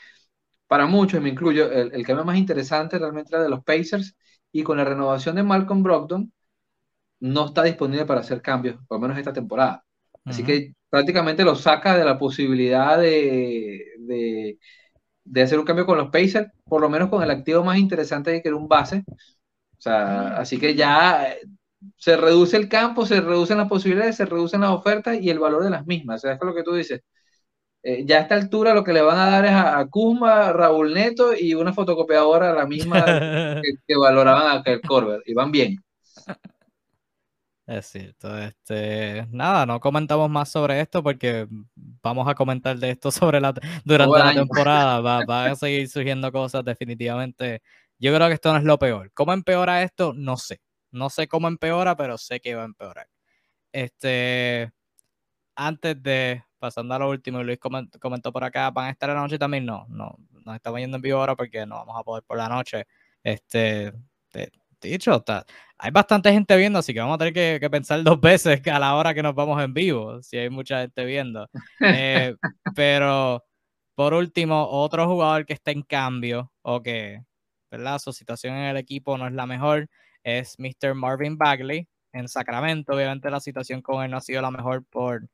para muchos, y me incluyo, el, cambio más interesante realmente era de los Pacers, y con la renovación de Malcolm Brogdon, no está disponible para hacer cambios, por lo menos esta temporada. Así que prácticamente lo saca de la posibilidad de, de, de, hacer un cambio con los Pacers, por lo menos con el activo más interesante que era un base. O sea, así que ya se reduce el campo, se reducen las posibilidades, se reducen las ofertas y el valor de las mismas. O sea, es lo que tú dices. Eh, ya a esta altura lo que le van a dar es a, Kuzma, Raúl Neto y una fotocopiadora la misma que, valoraban a aquel Corber. Y van bien. Es cierto. Este, nada, no comentamos más sobre esto porque vamos a comentar de esto sobre la durante la temporada. Va, van a seguir surgiendo cosas definitivamente. Yo creo que esto no es lo peor. ¿Cómo empeora esto? No sé. No sé cómo empeora, pero sé que va a empeorar. Este, antes de, pasando a lo último, Luis comentó, por acá, ¿van a estar en la noche también? No, no, nos estamos yendo en vivo ahora porque no vamos a poder por la noche. Este, dicho, está, hay bastante gente viendo, así que vamos a tener que, pensar dos veces a la hora que nos vamos en vivo, si hay mucha gente viendo. Eh, pero, por último, otro jugador que está en cambio o que, ¿verdad? Su situación en el equipo no es la mejor es Mr. Marvin Bagley en Sacramento. Obviamente la situación con él no ha sido la mejor por,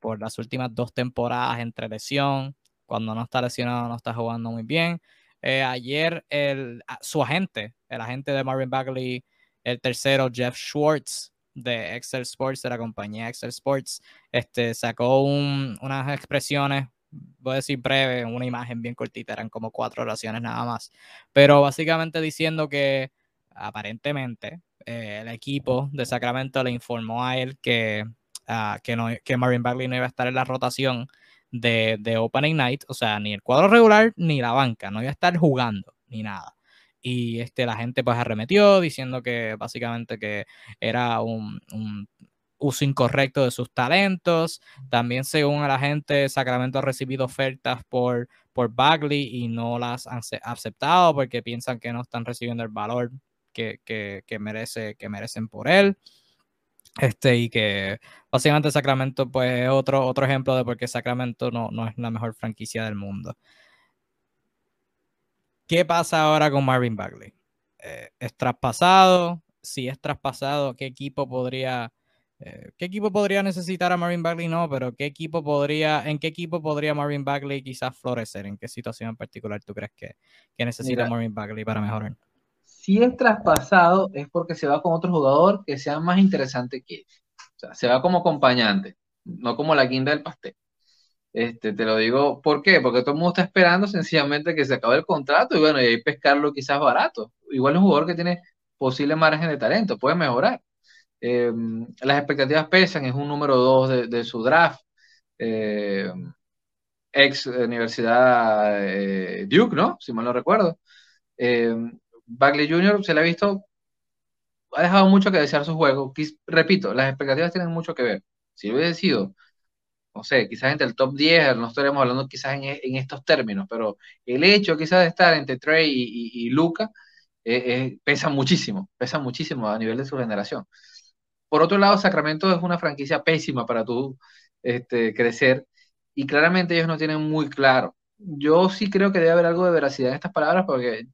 por las últimas dos temporadas entre lesión. Cuando no está lesionado no está jugando muy bien. Eh, ayer el, su agente, el agente de Marvin Bagley, el tercero, Jeff Schwartz de Excel Sports, de la compañía Excel Sports, este, sacó unas expresiones, voy a decir breve, una imagen bien cortita, eran como cuatro oraciones nada más, pero básicamente diciendo que aparentemente eh, el equipo de Sacramento le informó a él que, uh, que, Marvin Bagley no iba a estar en la rotación de, de, Opening Night, o sea, ni el cuadro regular ni la banca, no iba a estar jugando ni nada. Y este, la gente pues arremetió diciendo que básicamente que era un, un uso incorrecto de sus talentos. También según la gente, Sacramento ha recibido ofertas por, por Bagley y no las han aceptado porque piensan que no están recibiendo el valor que, merece, que merecen por él. Este, y que básicamente Sacramento, pues, es otro, otro ejemplo de por qué Sacramento no, no es la mejor franquicia del mundo. ¿Qué pasa ahora con Marvin Bagley? Eh, ¿Es traspasado? Si es traspasado, ¿qué equipo podría, eh, qué equipo podría necesitar a Marvin Bagley? No, pero ¿qué equipo podría, ¿en qué equipo podría Marvin Bagley quizás florecer? ¿En qué situación en particular tú crees que, que necesita Marvin Bagley para mejorar? Si es traspasado es porque se va con otro jugador que sea más interesante que él. O sea, se va como acompañante, no como la guinda del pastel. Este, te lo digo, ¿por qué? Porque todo el mundo está esperando sencillamente que se acabe el contrato y bueno, y ahí pescarlo quizás barato. Igual un jugador que tiene posible margen de talento, puede mejorar. Em, las expectativas pesan, es un número 2 de, su draft. Em, ex Universidad eh, Duke, ¿no? Si mal no recuerdo. Bagley Jr. se le ha visto, ha dejado mucho que desear su juego. repito, las expectativas tienen mucho que ver. Si hubiese sido, no sé, quizás entre el top 10, no estaríamos hablando quizás en, estos términos, pero el hecho quizás de estar entre Trey y, Luca pesa muchísimo, pesa muchísimo a nivel de su generación. Por otro lado, Sacramento es una franquicia pésima para tú este, crecer y claramente ellos no tienen muy claro. Yo sí creo que debe haber algo de veracidad en estas palabras porque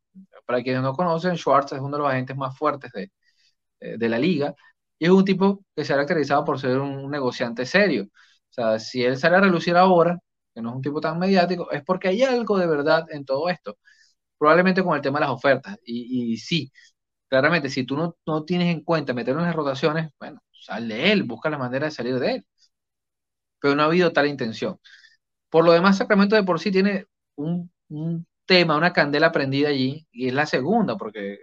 para quienes no conocen, Schwartz es uno de los agentes más fuertes de, de la liga y es un tipo que se ha caracterizado por ser un negociante serio. O sea, si él sale a relucir ahora, que no es un tipo tan mediático, es porque hay algo de verdad en todo esto. Probablemente con el tema de las ofertas. Y, sí, claramente, si tú no, no tienes en cuenta meterlo en las rotaciones, bueno, sal de él, busca la manera de salir de él. Pero no ha habido tal intención. Por lo demás, Sacramento de por sí tiene un, un tema, una candela prendida allí, y es la segunda, porque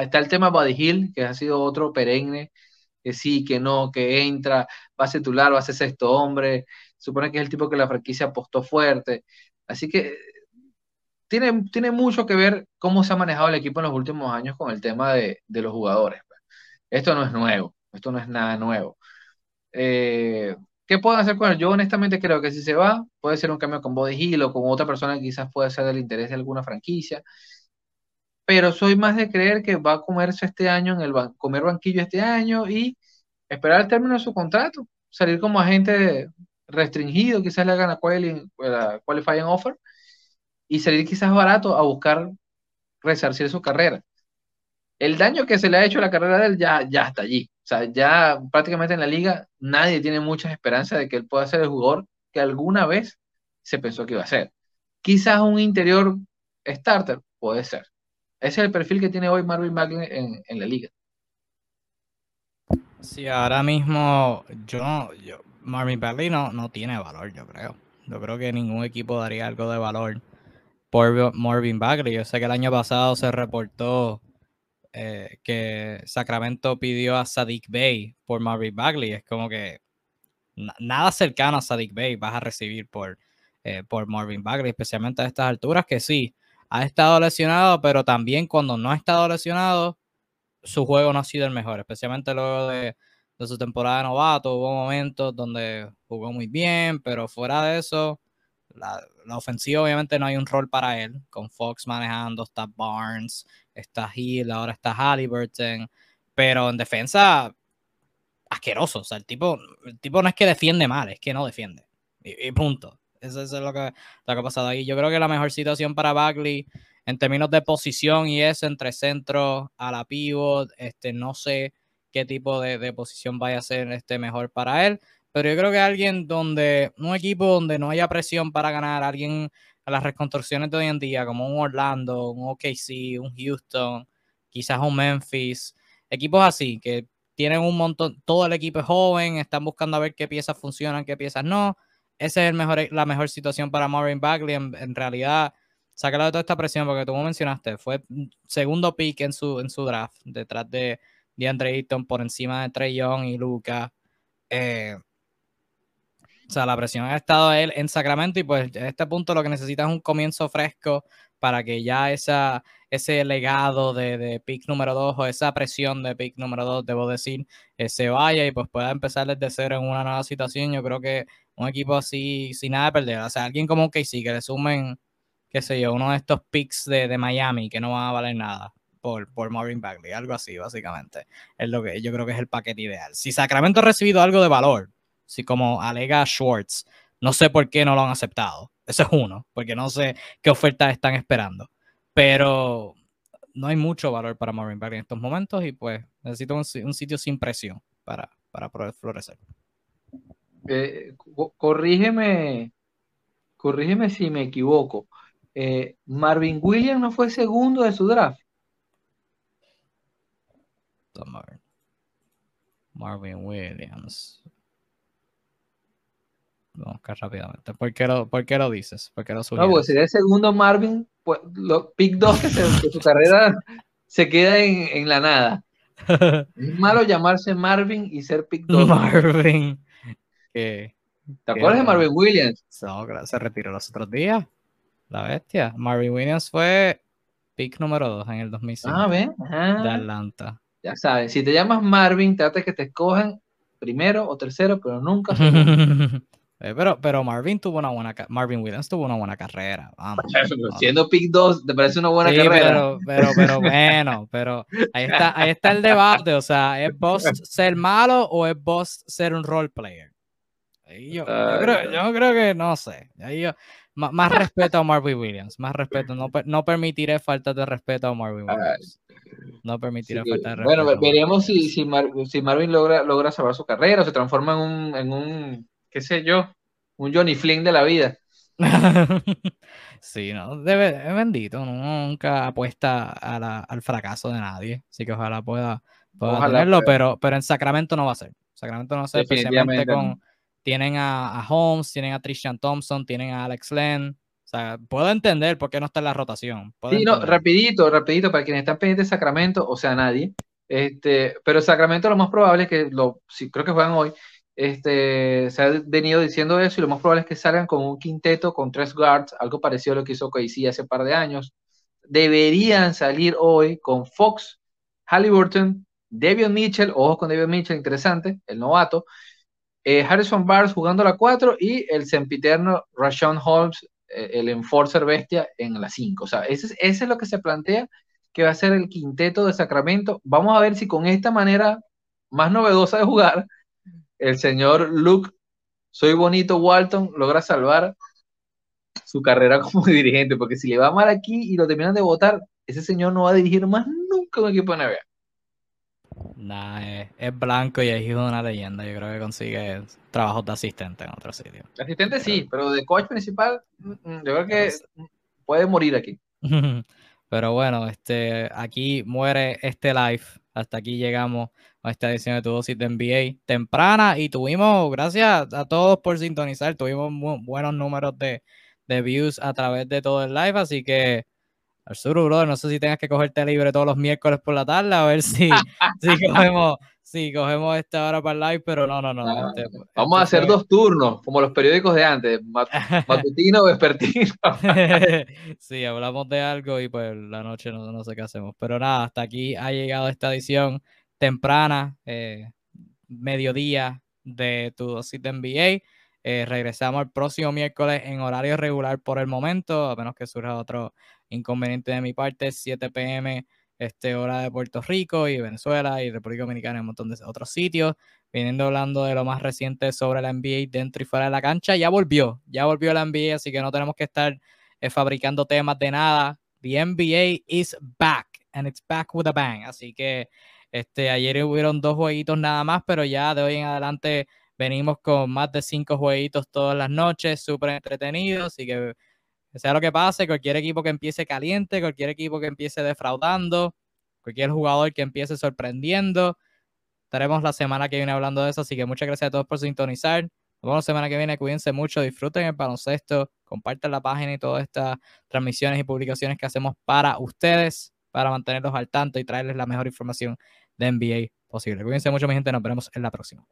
está el tema Buddy Hill, que ha sido otro perenne, que sí, que no, que entra, va a ser titular, va a ser sexto hombre, supone que es el tipo que la franquicia apostó fuerte. Así que tiene, tiene mucho que ver cómo se ha manejado el equipo en los últimos años con el tema de, los jugadores. Pues. Esto no es nuevo, esto no es nada nuevo. Eh, ¿Qué pueden hacer con él? Yo honestamente creo que si se va, puede ser un cambio con Body Hill o con otra persona que quizás pueda ser del interés de alguna franquicia pero soy más de creer que va a comerse este año en el comer banquillo este año y esperar el término de su contrato, salir como agente restringido, quizás le hagan la, qualifying offer y salir quizás barato a buscar resarcir su carrera. El daño que se le ha hecho a la carrera de él ya, ya está allí. O sea, ya prácticamente en la liga nadie tiene muchas esperanzas de que él pueda ser el jugador que alguna vez se pensó que iba a ser. Quizás un interior starter puede ser. Ese es el perfil que tiene hoy Marvin Bagley en, la liga. Sí, ahora mismo yo, Marvin Bagley no, no tiene valor, yo creo. Yo creo que ningún equipo daría algo de valor por Marvin Bagley. Yo sé que el año pasado se reportó eh, que Sacramento pidió a Sadiq Bey por Marvin Bagley. Es como que nada cercano a Sadiq Bey vas a recibir por, eh, por Marvin Bagley, especialmente a estas alturas que sí, ha estado lesionado, pero también cuando no ha estado lesionado, su juego no ha sido el mejor, especialmente luego de, su temporada de novato. Hubo momentos donde jugó muy bien, pero fuera de eso, la, ofensiva obviamente no hay un rol para él, con Fox manejando, está Barnes, está Hill, ahora está Halliburton, pero en defensa, asqueroso, o sea, el tipo, el tipo no es que defiende mal, es que no defiende, y punto. Eso, es lo que, lo que ha pasado ahí. Yo creo que la mejor situación para Bagley en términos de posición y es entre centro a la pivot, este, no sé qué tipo de, posición vaya a ser este mejor para él, pero yo creo que alguien donde, un equipo donde no haya presión para ganar, alguien a las reconstrucciones de hoy en día, como un Orlando, un OKC, un Houston, quizás un Memphis, equipos así, que tienen un montón, todo el equipo es joven, están buscando a ver qué piezas funcionan, qué piezas no, esa es el mejor, la mejor situación para Marvin Bagley. En, realidad, sácalo de toda esta presión, porque tú mencionaste, fue segundo pick en su, en su draft, detrás de DeAndre Ayton, por encima de Trey Young y Luca. Eh, o sea, la presión ha estado él en Sacramento y pues en este punto lo que necesita es un comienzo fresco para que ya esa, ese legado de, de pick número 2 o esa presión de pick número 2, debo decir, eh, se vaya y pues pueda empezar desde cero en una nueva situación. Yo creo que un equipo así sin nada de perder. O sea, alguien como KC que le sumen, qué sé yo, uno de estos picks de, Miami que no va a valer nada por, por Marvin Bagley, algo así, básicamente. Es lo que yo creo que es el paquete ideal. Si Sacramento ha recibido algo de valor, si como alega Schwartz, no sé por qué no lo han aceptado. Ese es uno, porque no sé qué ofertas están esperando. Pero no hay mucho valor para Marvin Bagley en estos momentos y pues necesito un, sitio sin presión para, para poder florecer. Eh, corrígeme, corrígeme si me equivoco. Eh, Marvin Williams no fue segundo de su draft. Marvin Williams. Vamos rápidamente. ¿Por qué, lo, ¿Por qué lo dices? ¿Por qué lo No, pues sería el segundo Marvin, pues, lo, pick 2 que, su carrera se queda en, en la nada. es malo llamarse Marvin y ser pick 2. Marvin. ¿Te acuerdas de Marvin Williams? se retiró los otros días. La bestia. Marvin Williams fue pick número 2 en el 2005. Ah, ven. De Atlanta. Ya sabes, si te llamas Marvin, trata que te escojan primero o tercero, pero nunca pero, pero Marvin tuvo una buena Marvin Williams tuvo una buena carrera. Vamos, Siendo pick 2, ¿te parece una buena carrera? Pero, pero, pero bueno, pero ahí está, ahí está el debate. O sea, ¿es Boss ser malo o es Boss ser un role player? Yo, yo, creo, yo, creo, que no sé. Yo, más, respeto a Marvin Williams. Más respeto. No, no permitiré falta de respeto a Marvin Williams. No permitiré falta de respeto. Bueno, veremos si, si, si, Marvin logra, logra salvar su carrera o se transforma en un, en un qué sé yo, un Johnny Flynn de la vida. sí, no, debe, es bendito, nunca apuesta al fracaso de nadie, así que ojalá pueda, tenerlo, pero, pero en Sacramento no va a ser. Sacramento no va a ser, especialmente con, tienen a, a, Holmes, tienen a Trishan Thompson, tienen a Alex Len, o sea, puedo entender por qué no está en la rotación. sí, no, rapidito, rapidito, para quienes están pendientes de Sacramento, o sea, nadie, este, pero Sacramento lo más probable es que, lo, sí, creo que juegan hoy, este, se ha venido diciendo eso y lo más probable es que salgan con un quinteto con tres guards, algo parecido a lo que hizo KC hace un par de años. Deberían salir hoy con Fox, Halliburton, David Mitchell, ojos con David Mitchell, interesante, el novato, eh, Harrison Barnes jugando la 4 y el sempiterno Rashawn Holmes, eh, el enforcer bestia, en la 5. O sea, ese, ese es lo que se plantea que va a ser el quinteto de Sacramento. Vamos a ver si con esta manera más novedosa de jugar el señor Luke, soy bonito Walton, logra salvar su carrera como dirigente, porque si le va mal aquí y lo terminan de votar, ese señor no va a dirigir más nunca un equipo de NBA. Nah, es, blanco y es hijo de una leyenda. Yo creo que consigue trabajos de asistente en otro sitio. asistente sí, pero de coach principal, mm, mm, yo creo que puede morir aquí. Pero bueno, este, aquí muere este live. Hasta aquí llegamos a esta edición de tu dosis de NBA temprana y tuvimos, gracias a todos por sintonizar, tuvimos buenos números de, views a través de todo el live, así que Arturo, brother, no sé si tengas que cogerte libre todos los miércoles por la tarde, a ver si, si cogemos, si cogemos esta hora para el live, pero no, no, no. Ah, este, vamos a hacer dos turnos, como los periódicos de antes, matutino o vespertino. sí, hablamos de algo y pues la noche no, no sé qué hacemos. Pero nada, hasta aquí ha llegado esta edición temprana, eh, mediodía de tu dosis de NBA. Eh, regresamos el próximo miércoles en horario regular por el momento, a menos que surja otro inconveniente de mi parte, 7 pm este, hora de Puerto Rico y Venezuela y República Dominicana y un montón de otros sitios. Viniendo hablando de lo más reciente sobre la NBA dentro y fuera de la cancha, ya volvió, ya volvió la NBA, así que no tenemos que estar eh, fabricando temas de nada. The NBA is back and it's back with a bang. Así que este, ayer hubieron dos jueguitos nada más, pero ya de hoy en adelante venimos con más de cinco jueguitos todas las noches, súper entretenidos, así que sea lo que pase, cualquier equipo que empiece caliente, cualquier equipo que empiece defraudando, cualquier jugador que empiece sorprendiendo, estaremos la semana que viene hablando de eso, así que muchas gracias a todos por sintonizar. Nos vemos la semana que viene, cuídense mucho, disfruten el baloncesto, compartan la página y todas estas transmisiones y publicaciones que hacemos para ustedes, para mantenerlos al tanto y traerles la mejor información de NBA posible. Cuídense mucho, mi gente. Nos veremos en la próxima.